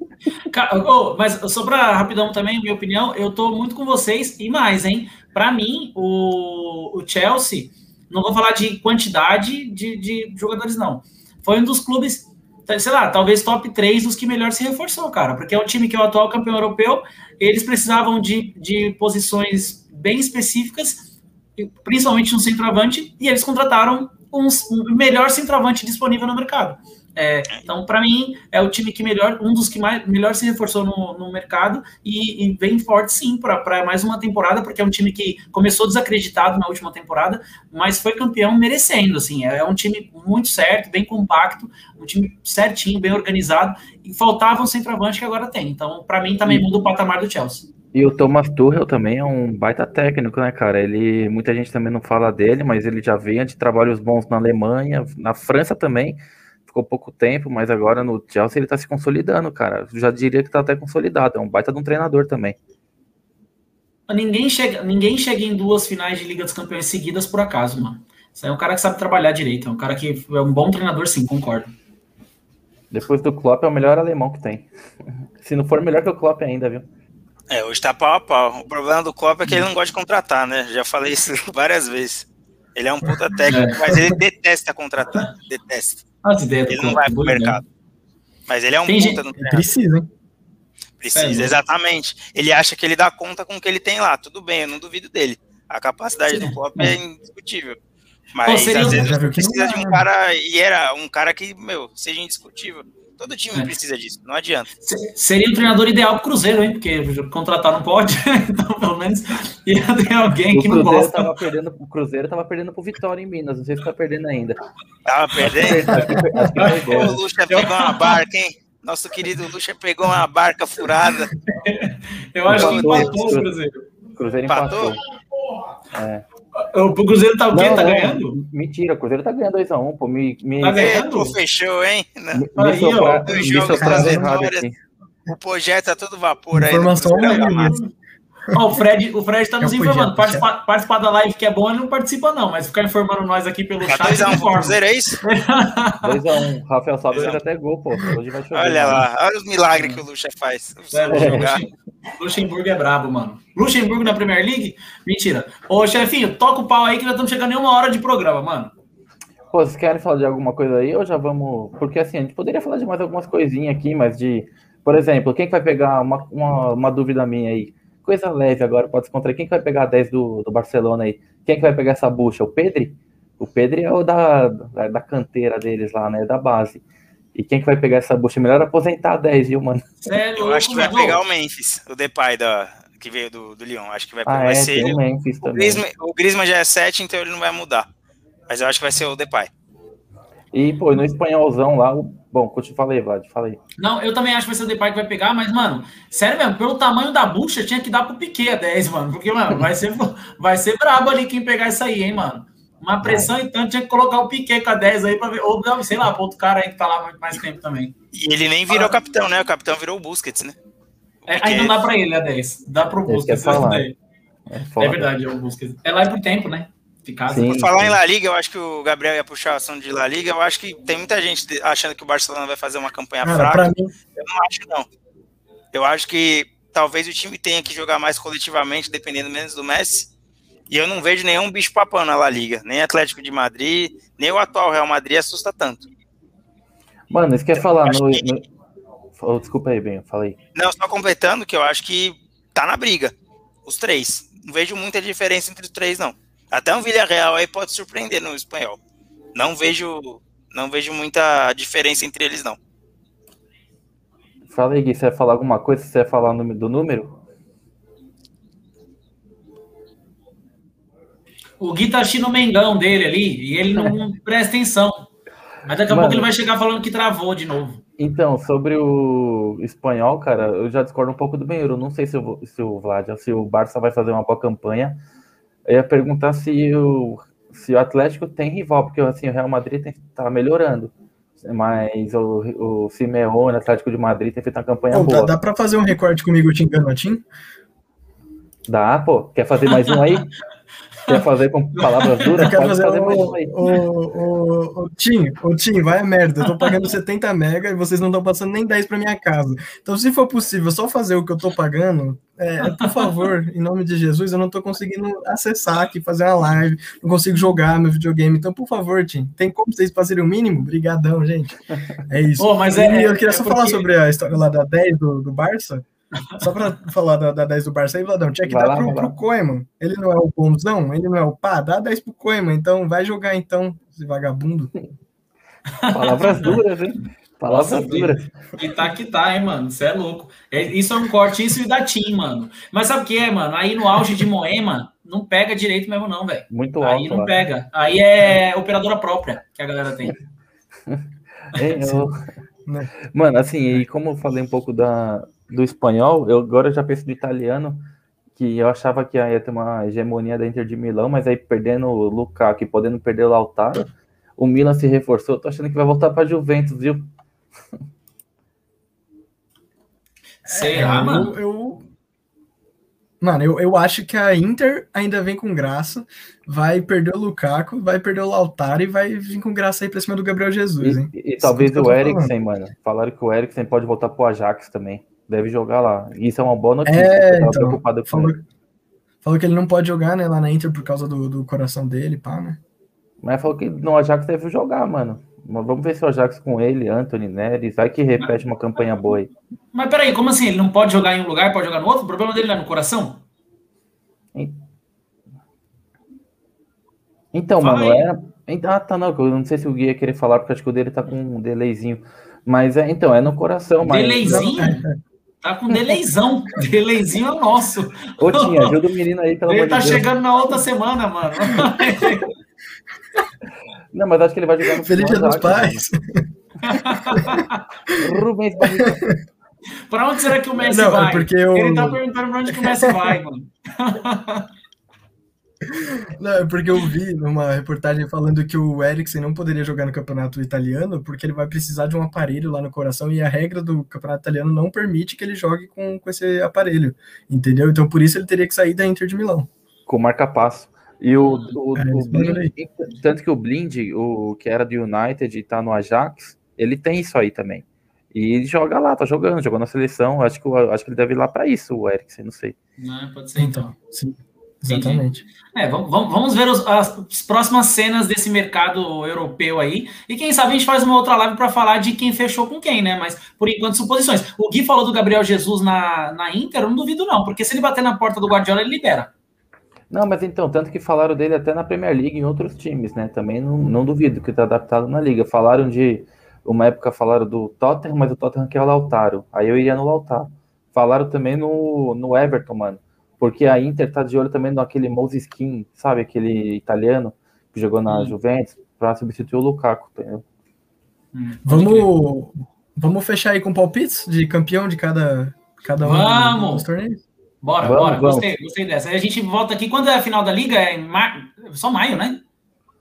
oh, mas só para rapidão também, minha opinião, eu tô muito com vocês e mais, hein? Para mim, o, o Chelsea, não vou falar de quantidade de, de jogadores, não. Foi um dos clubes sei lá, talvez top 3 dos que melhor se reforçou, cara, porque é um time que é o atual campeão europeu, eles precisavam de, de posições bem específicas, principalmente no centroavante, e eles contrataram um, um melhor centroavante disponível no mercado. É, então, para mim, é o time que melhor, um dos que mais, melhor se reforçou no, no mercado e, e vem forte sim para mais uma temporada, porque é um time que começou desacreditado na última temporada, mas foi campeão merecendo. Assim, é, é um time muito certo, bem compacto, um time certinho, bem organizado, e faltava um centroavante que agora tem. Então, para mim, também muda o patamar do Chelsea. E o Thomas Tuchel também é um baita técnico, né, cara? Ele, muita gente também não fala dele, mas ele já veio de trabalhos bons na Alemanha, na França também. Ficou pouco tempo, mas agora no Chelsea ele tá se consolidando, cara. Eu já diria que tá até consolidado. É um baita de um treinador também. Ninguém chega, ninguém chega em duas finais de Liga dos Campeões seguidas por acaso, mano. Isso é um cara que sabe trabalhar direito, é um cara que é um bom treinador, sim, concordo. Depois do Klopp é o melhor alemão que tem. [LAUGHS] Se não for melhor que o Klopp ainda, viu? É, hoje tá pau a pau. O problema do Klopp é que ele não gosta de contratar, né? Já falei isso [LAUGHS] várias vezes. Ele é um puta técnico, é. mas ele detesta contratar. Detesta. As ideias ele não vai pro mercado. Mas ele é um Tem puta no Precisa, hein? Precisa, é, exatamente. Ele acha que ele dá conta com o que ele tem lá. Tudo bem, eu não duvido dele. A capacidade Sim. do Klopp é indiscutível. Mas Pô, às vezes precisa de um cara, e era um cara que, meu, seja indiscutível. Todo time é. precisa disso, não adianta. Seria o treinador ideal pro Cruzeiro, hein? Porque contratar não pode, [LAUGHS] então pelo menos ia ter alguém o que não gosta. Tava perdendo, o Cruzeiro tava perdendo pro Vitória em Minas, não sei se tá perdendo ainda. Tava perdendo? Acho que, acho que o Lucha pegou uma barca, hein? Nosso querido Lucha pegou uma barca furada. [LAUGHS] Eu acho que empatou o Cruzeiro. Cruzeiro empatou. É. O Cruzeiro tá o quê? Não, tá não, ganhando? Mentira, o Cruzeiro tá ganhando 2x1, um, pô. Me, me, tá ganhando? Pô, fechou, hein? Me, me, sopra, dois jogos das vitórias. O projeto tá todo vapor aí. Informação Oh, o, Fred, o Fred tá nos informando. Participar, participar da live que é bom, ele não participa, não, mas ficar informando nós aqui pelo chat. 2x1 pro Cruzeiro, é isso? [LAUGHS] 2x1. Rafael Salve fez até gol, pô. Hoje vai chover. Olha lá, olha os milagres que o Lucha faz. É, Luxemburgo é brabo, mano. Luxemburgo na Premier League? Mentira. Ô, chefinho, toca o pau aí que já estamos chegando em uma hora de programa, mano. Pô, vocês querem falar de alguma coisa aí ou já vamos. Porque assim, a gente poderia falar de mais algumas coisinhas aqui, mas de. Por exemplo, quem que vai pegar uma, uma, uma dúvida minha aí? Coisa leve agora, pode se contra. Quem que vai pegar a 10 do, do Barcelona aí? Quem que vai pegar essa bucha? O Pedri? O Pedri é o da, da, da canteira deles lá, né? Da base. E quem que vai pegar essa bucha? Melhor aposentar a 10, viu, mano? Sério? Eu acho que vai pegar o Memphis, o Depay da, que veio do, do Lyon. Acho que vai, ah, vai é, ser. O, Memphis o, Griezmann, o Griezmann já é 7, então ele não vai mudar. Mas eu acho que vai ser o Depay. E, pô, no espanholzão lá, o... bom, te falei, Vlad, falei. Não, eu também acho que vai ser o Depay que vai pegar, mas, mano, sério mesmo, pelo tamanho da bucha, tinha que dar pro Piquet a 10, mano. Porque, mano, vai ser, vai ser brabo ali quem pegar isso aí, hein, mano. Uma pressão e tanto, tinha que colocar o Piquet com a 10 aí pra ver. Ou, sei lá, pra outro cara aí que tá lá muito mais tempo também. E ele nem virou ah. capitão, né? O capitão virou o Busquets, né? É, aí não dá pra ele a 10. Dá pro Busquets. É, é, verdade, é o Busquets. É lá por tempo, né? Ficar Por falar em La Liga, eu acho que o Gabriel ia puxar a ação de La Liga. Eu acho que tem muita gente achando que o Barcelona vai fazer uma campanha Cara, fraca. Mim... Eu não acho, não. Eu acho que talvez o time tenha que jogar mais coletivamente, dependendo menos do Messi. E eu não vejo nenhum bicho papão na La Liga. Nem Atlético de Madrid, nem o atual Real Madrid assusta tanto. Mano, isso quer falar no, que... no... Oh, desculpa aí, bem, falei. Não, só completando que eu acho que tá na briga. Os três. Não vejo muita diferença entre os três, não. Até um Villarreal aí pode surpreender no espanhol. Não vejo, não vejo muita diferença entre eles, não. Fala aí, Gui, você vai falar alguma coisa? Você vai falar do número? o Gui tá assistindo o Mengão dele ali e ele não [LAUGHS] presta atenção. Mas daqui a Mano, pouco ele vai chegar falando que travou de novo. Então, sobre o espanhol, cara, eu já discordo um pouco do Benhuro. Não sei se o, se o Vlad, se o Barça vai fazer uma boa campanha. Eu ia perguntar se o, se o Atlético tem rival, porque assim, o Real Madrid tá melhorando. Mas o, o Simeone, Atlético de Madrid, tem feito uma campanha pô, boa. Dá, dá pra fazer um recorde comigo te engano, Tim? Dá, pô. Quer fazer mais um aí? [LAUGHS] Quer [LAUGHS] fazer com palavras duras? Quer fazer, fazer o, o, o, o, Tim, o Tim, vai a merda. Eu tô pagando 70 mega e vocês não estão passando nem 10 para minha casa. Então, se for possível só fazer o que eu tô pagando, é, por favor, em nome de Jesus, eu não tô conseguindo acessar aqui, fazer uma live, não consigo jogar meu videogame. Então, por favor, Tim, tem como vocês fazerem o mínimo? Obrigadão, gente. É isso. Oh, mas é, eu queria é só porque... falar sobre a história lá da 10 do, do Barça. Só para falar da, da 10 do Barça aí, Vladão, tinha que vai dar lá, pro, pro Koeman. Ele não é o bonzão, ele não é o pá, dá 10 pro Koeman, então vai jogar então, esse vagabundo. [LAUGHS] Palavras duras, hein? Palavras Nossa, duras. E tá que tá, hein, mano? Você é louco. É, isso é um corte, isso e da Tim, mano. Mas sabe o que é, mano? Aí no auge de Moema, não pega direito mesmo, não, velho. Muito alto. Aí não lá. pega. Aí é operadora própria que a galera tem. [LAUGHS] É, eu... Mano, assim, e como eu falei um pouco da, do espanhol, eu agora já penso do italiano, que eu achava que ia ter uma hegemonia da Inter de Milão, mas aí perdendo o Lukaku e podendo perder o Lautaro, o Milan se reforçou. Eu tô achando que vai voltar para Juventus, viu? Será, é, mano? Eu, eu, mano, eu, eu acho que a Inter ainda vem com graça, vai perder o Lukaku, vai perder o Lautaro e vai vir com graça aí pra cima do Gabriel Jesus, hein? E, e talvez o Eriksen, mano. Falaram que o Eriksen pode voltar pro Ajax também Deve jogar lá. Isso é uma boa notícia. É, eu tava então, preocupado com falou, ele. falou que ele não pode jogar, né, lá na Inter por causa do, do coração dele, pá, né? Mas falou que no Ajax deve jogar, mano. Mas vamos ver se o Ajax com ele, Anthony Neres, vai que repete uma campanha boa aí. Mas peraí, como assim? Ele não pode jogar em um lugar e pode jogar no outro? O problema dele não é no coração? Então, Fala mano, aí. era. Ah, tá, não. Eu não sei se o Gui ia querer falar, porque acho que o dele tá com um delayzinho. Mas é, então, é no coração, mas. Delayzinho? Tá com delayzão. [LAUGHS] Delayzinho é o nosso. Ô, Tinha, ajuda o menino aí, pelo Ele amor tá de Deus. chegando na outra semana, mano. [LAUGHS] Não, mas acho que ele vai jogar no Feliz Dia dos Ajax, Pais. [LAUGHS] Rubens Barrichello. pra onde será que o Messi Não, vai? porque eu- Ele tá perguntando pra onde que o Messi vai, mano. Não, é porque eu vi numa reportagem falando que o Eriksen não poderia jogar no campeonato italiano porque ele vai precisar de um aparelho lá no coração e a regra do campeonato italiano não permite que ele jogue com, com esse aparelho, entendeu? Então por isso ele teria que sair da Inter de Milão. com marca-passo. E o, o, É, o Blind, aí. tanto que o Blind, o que era do United e tá no Ajax, ele tem isso aí também. E ele joga lá, tá jogando, jogou na seleção. Acho que, acho que ele deve ir lá pra isso, o Eriksen, não sei. Não, pode ser então. sim, exatamente. É, vamos, vamos ver os- as próximas cenas desse mercado europeu aí. E quem sabe a gente faz uma outra live para falar de quem fechou com quem, né? Mas por enquanto, suposições. O Gui falou do Gabriel Jesus na, na Inter, eu não duvido, não, porque se ele bater na porta do Guardiola, ele libera. Não, mas então, tanto que falaram dele até na Premier League em outros times, né? Também não, não duvido que tá adaptado na liga. Falaram de. Uma época falaram do Tottenham, mas o Tottenham quer o Lautaro. Aí eu iria no Lautaro. Falaram também no, no Everton, mano. Porque a Inter tá de olho também naquele Moses Kim, sabe? Aquele italiano que jogou na Hum. Juventus pra substituir o Lukaku, entendeu? Hum. Vamos, vamos fechar aí com palpites de campeão de cada, cada um Vamos! dos torneios? Bora, Vamos, bora. vamos. Gostei, gostei dessa. Aí a gente volta aqui. Quando é a final da Liga? É mar... só maio, né?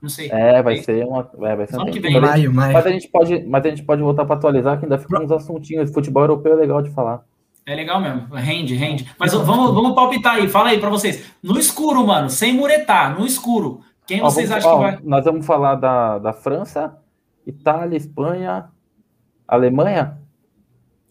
Não sei. É, vai ser uma. É, vai ser Só um que vem, né? Maio, maio. Mas a gente pode, mas a gente pode voltar para atualizar que ainda ficam uns assuntinhos. Futebol europeu é legal de falar. É legal mesmo. Rende, rende. Mas vamos, vamos palpitar aí. Fala aí pra vocês. No escuro, mano. Sem muretar. No escuro. Quem Ó, vocês vamos- acham ó, que vai. Nós vamos falar da, da França, Itália, Espanha, Alemanha,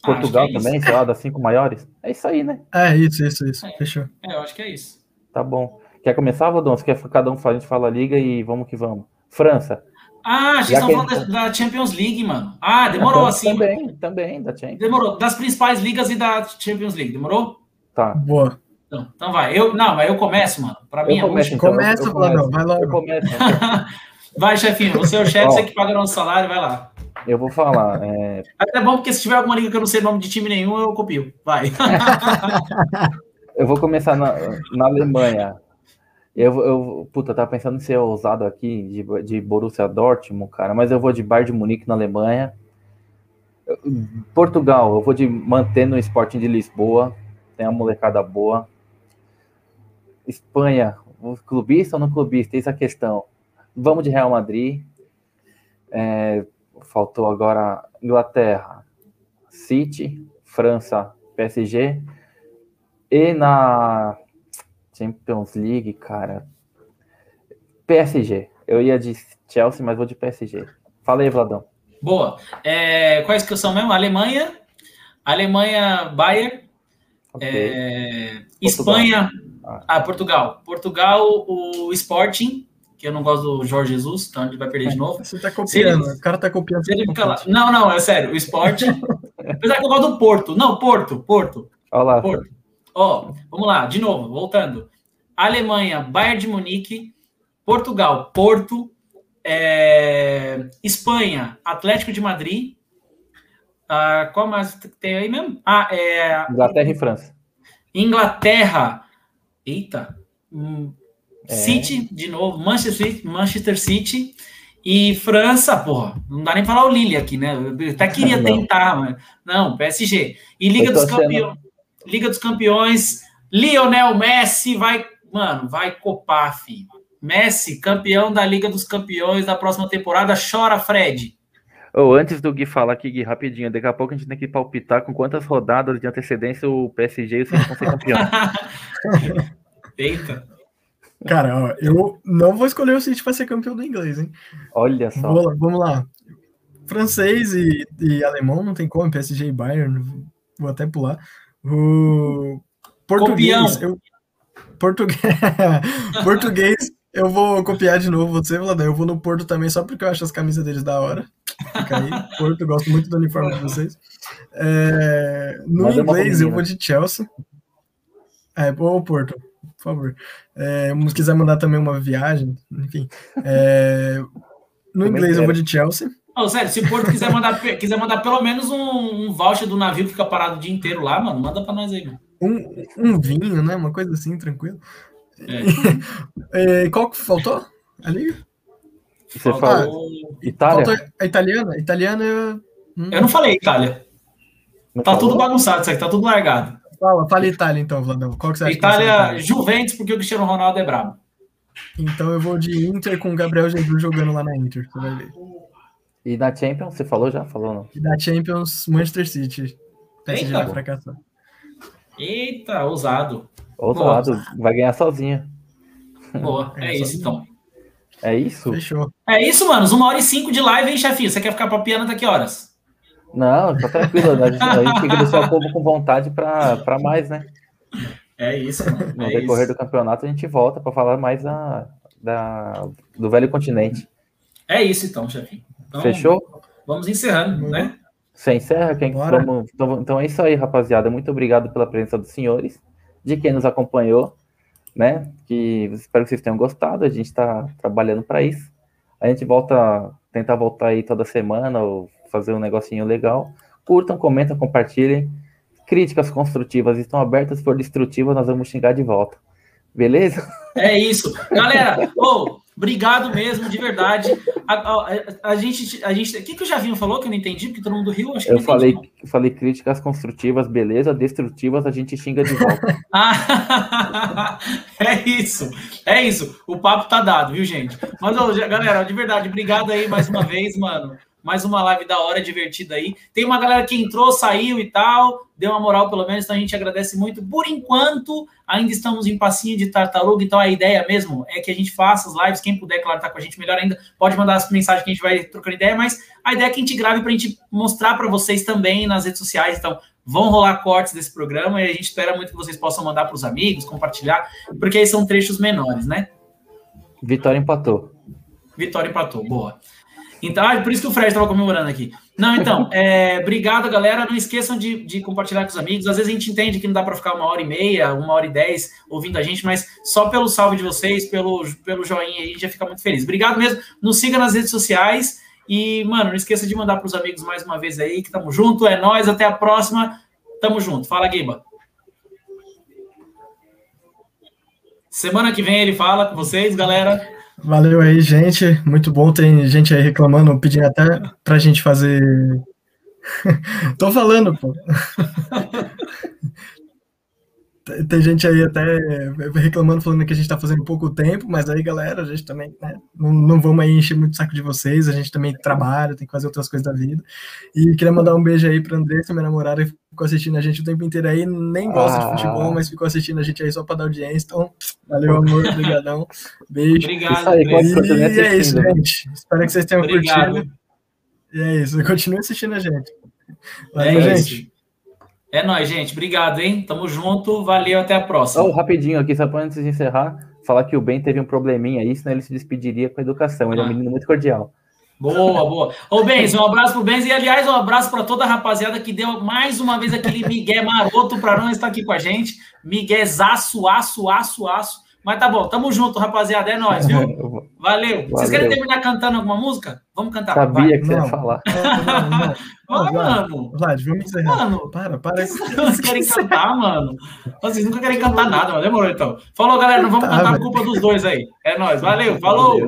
Ah, Portugal é também, sei lá, das cinco maiores. É isso aí, né? É, isso, isso, isso. É. Fechou. É, eu acho que é isso. Tá bom. Quer começar, Rodon? Você quer que cada um fale, a gente fala a liga e vamos que vamos. França. Ah, vocês Já estão que- falando da, da Champions League, mano. Ah, demorou Então, assim. Também, também, da Champions. Demorou. Das principais ligas e da Champions League. Demorou? Tá. Boa. Então, então vai. Eu, não, mas eu começo, mano. Pra mim Eu é começo, então. Começa, começo. vai logo. Eu começo. [LAUGHS] Vai, chefinho. Você é o chefe, você que paga nosso salário, vai lá. Eu vou falar. é, Até bom, porque se tiver alguma liga que eu não sei nome de time nenhum, eu copio. Vai. [LAUGHS] Eu vou começar na, na Alemanha. Eu, eu, puta, tava pensando em ser ousado aqui de, de Borussia Dortmund, cara, mas eu vou de Bayern de Munique na Alemanha. Portugal, eu vou de manter no Sporting de Lisboa, tem uma molecada boa. Espanha, o clubista ou não clubista? Eis a questão. Vamos de Real Madrid. É, faltou agora Inglaterra, City, França, PSG. E na Champions League, cara. PSG. Eu ia de Chelsea, mas vou de PSG. Fala aí, Vladão. Boa. É, quais que são mesmo? Alemanha, Alemanha, Bayern, Ok. é, Espanha, Ah. ah, Portugal. Portugal, o Sporting, que eu não gosto do Jorge Jesus, então ele vai perder de novo. Você tá copiando, ele- o cara tá copiando. Se ele ficar lá- Não, não, é sério, o Sporting. [LAUGHS] Apesar que eu gosto do Porto. Não, Porto, Porto. Olha lá. Porto. Ó, vamos lá, de novo, voltando. Alemanha, Bayern de Munique, Portugal, Porto, é, Espanha, Atlético de Madrid. Ah, qual mais tem aí mesmo? Ah, é, Inglaterra e França. Inglaterra. Eita. Hum, É. City, de novo, Manchester City, Manchester City e França, porra. Não dá nem falar o Lille aqui, né? Eu até queria [LAUGHS] Não. tentar, mas não, PSG. E Liga dos Campeões. Liga dos Campeões, Lionel Messi vai, mano, vai copar, filho. Messi, campeão da Liga dos Campeões da próxima temporada, chora, Fred. Ô, antes do Gui falar aqui, Gui, rapidinho, daqui a pouco a gente tem que palpitar com quantas rodadas de antecedência o PSG e o vão ser campeão. [LAUGHS] Eita. Cara, ó, eu não vou escolher o City para ser campeão do inglês, hein? Olha só. Vou lá, vamos lá. Francês e, e alemão não tem como, PSG e Bayern. vou até pular. O português. Eu, português, [LAUGHS] português, eu vou copiar de novo você, Vladão. Eu vou no Porto também, só porque eu acho as camisas deles da hora. Fica aí, [LAUGHS] Porto, gosto muito do uniforme de vocês. É, no Mas inglês, eu vou de Chelsea. É, ô Porto, por favor. É, se quiser mandar também uma viagem, enfim. É, no inglês, eu vou de Chelsea. Não, sério, se o Porto quiser mandar, quiser mandar pelo menos um, um, voucher do navio que fica parado o dia inteiro lá, mano, manda pra nós aí, mano. Um, um vinho, né? Uma coisa assim, tranquilo. É. [LAUGHS] é, qual que faltou ali? Você falou Itália? Faltou a italiana? Italiana. Hum. Eu não falei Itália. Não tá falou? tudo bagunçado isso aqui, tá tudo largado. Fala, fala Itália então, Vladão. Qual que você acha Itália, que Juventus, porque o Cristiano Ronaldo é brabo. Então eu vou de Inter com o Gabriel Jesus jogando lá na Inter, você vai ver. E na Champions, você falou já? Falou não? E na Champions, Manchester City. PSG vai fracassar. Eita, ousado. Ousado, vai ganhar sozinho. Boa, é, é isso então. É isso? Fechou. É isso, manos. Uma hora e cinco de live, hein, chefinho? Você quer ficar papiando até que horas? Não, tá tranquilo. A gente, a gente tem que deixar o povo com vontade para mais, né? É isso, mano. No é decorrer isso. do campeonato, a gente volta para falar mais da, da, do velho continente. É isso, então, chefinho. Então, Fechou? Vamos encerrando, né? Você encerra? Quem vamos, então, então é isso aí, rapaziada. Muito obrigado pela presença dos senhores, de quem nos acompanhou, né? Que espero que vocês tenham gostado. A gente está trabalhando para isso. A gente volta, tentar voltar aí toda semana ou fazer um negocinho legal. Curtam, comentam, compartilhem. Críticas construtivas estão abertas, se for destrutivas, nós vamos xingar de volta. Beleza? É isso. Galera, [LAUGHS] oh, obrigado mesmo, de verdade. A, a, a, gente, a gente, o que, que o Javinho falou que eu não entendi? Porque todo mundo riu. Acho que eu falei, entendi, falei críticas construtivas, beleza. Destrutivas, a gente xinga de volta. [LAUGHS] ah, [LAUGHS] é isso, é isso. O papo tá dado, viu, gente? Mas, oh, galera, de verdade, obrigado aí mais uma vez, mano mais uma live da hora, divertida aí. Tem uma galera que entrou, saiu e tal, deu uma moral pelo menos, então a gente agradece muito. Por enquanto, ainda estamos em passinho de tartaruga, então a ideia mesmo é que a gente faça as lives, quem puder, claro, tá com a gente melhor ainda, pode mandar as mensagens que a gente vai trocando ideia, mas a ideia é que a gente grave para a gente mostrar para vocês também nas redes sociais, então vão rolar cortes desse programa e a gente espera muito que vocês possam mandar para os amigos, compartilhar, porque aí são trechos menores, né? Vitória empatou. Vitória empatou, boa. Então, ah, por isso que o Fred estava comemorando aqui. Não, então, [LAUGHS] é, obrigado, galera. Não esqueçam de, de, compartilhar com os amigos. Às vezes a gente entende que não dá para ficar uma hora e meia, uma hora e dez ouvindo a gente, mas só pelo salve de vocês, pelo, pelo joinha, a gente já fica muito feliz. Obrigado mesmo. Nos siga nas redes sociais. E, mano, não esqueça de mandar para os amigos mais uma vez aí, que tamo junto. É nós, até a próxima. Tamo junto. Fala, Giba. Semana que vem ele fala com vocês, galera. Valeu aí, gente. Muito bom. Tem gente aí reclamando, pedindo até pra gente fazer. [LAUGHS] Tô falando, pô. [LAUGHS] Tem gente aí até reclamando, falando que a gente tá fazendo pouco tempo, mas aí, galera, a gente também, né, não, não vamos aí encher muito o saco de vocês, a gente também trabalha, tem que fazer outras coisas da vida. E queria mandar um beijo aí pra Andressa, minha namorada, que ficou assistindo a gente o tempo inteiro aí, nem gosta ah. de futebol, mas ficou assistindo a gente aí só pra dar audiência, então, valeu, amor, obrigadão, beijo. Obrigado. Aí, e é isso, gente. Espero que vocês tenham Obrigado. curtido. E é isso, continue assistindo a gente. Valeu, é gente. Isso. É nóis, gente. Obrigado, hein? Tamo junto. Valeu, até a próxima. Só rapidinho aqui, só para antes de encerrar, falar que o Ben teve um probleminha aí, senão ele se despediria com a educação. Ele ah. é um ah. menino muito cordial. Boa, boa. Ô, Benz, um abraço pro Benz e, aliás, um abraço para toda a rapaziada que deu mais uma vez aquele Miguel maroto para não estar aqui com a gente. Miguel aço, aço, aço, aço. Mas tá bom, tamo junto, rapaziada. É nóis, viu? [LAUGHS] Valeu. Valeu. Vocês querem terminar cantando alguma música? Vamos cantar. Sabia vai. que você ia falar. [LAUGHS] Não, não, não. mano. Vlad, vamos encerrar. Mano, para, para. Vocês querem [LAUGHS] cantar, mano? Vocês nunca querem cantar nada, mano. Demorou então. Falou, galera. Não vamos tá, cantar a culpa dos dois aí. É nóis. Valeu, falou.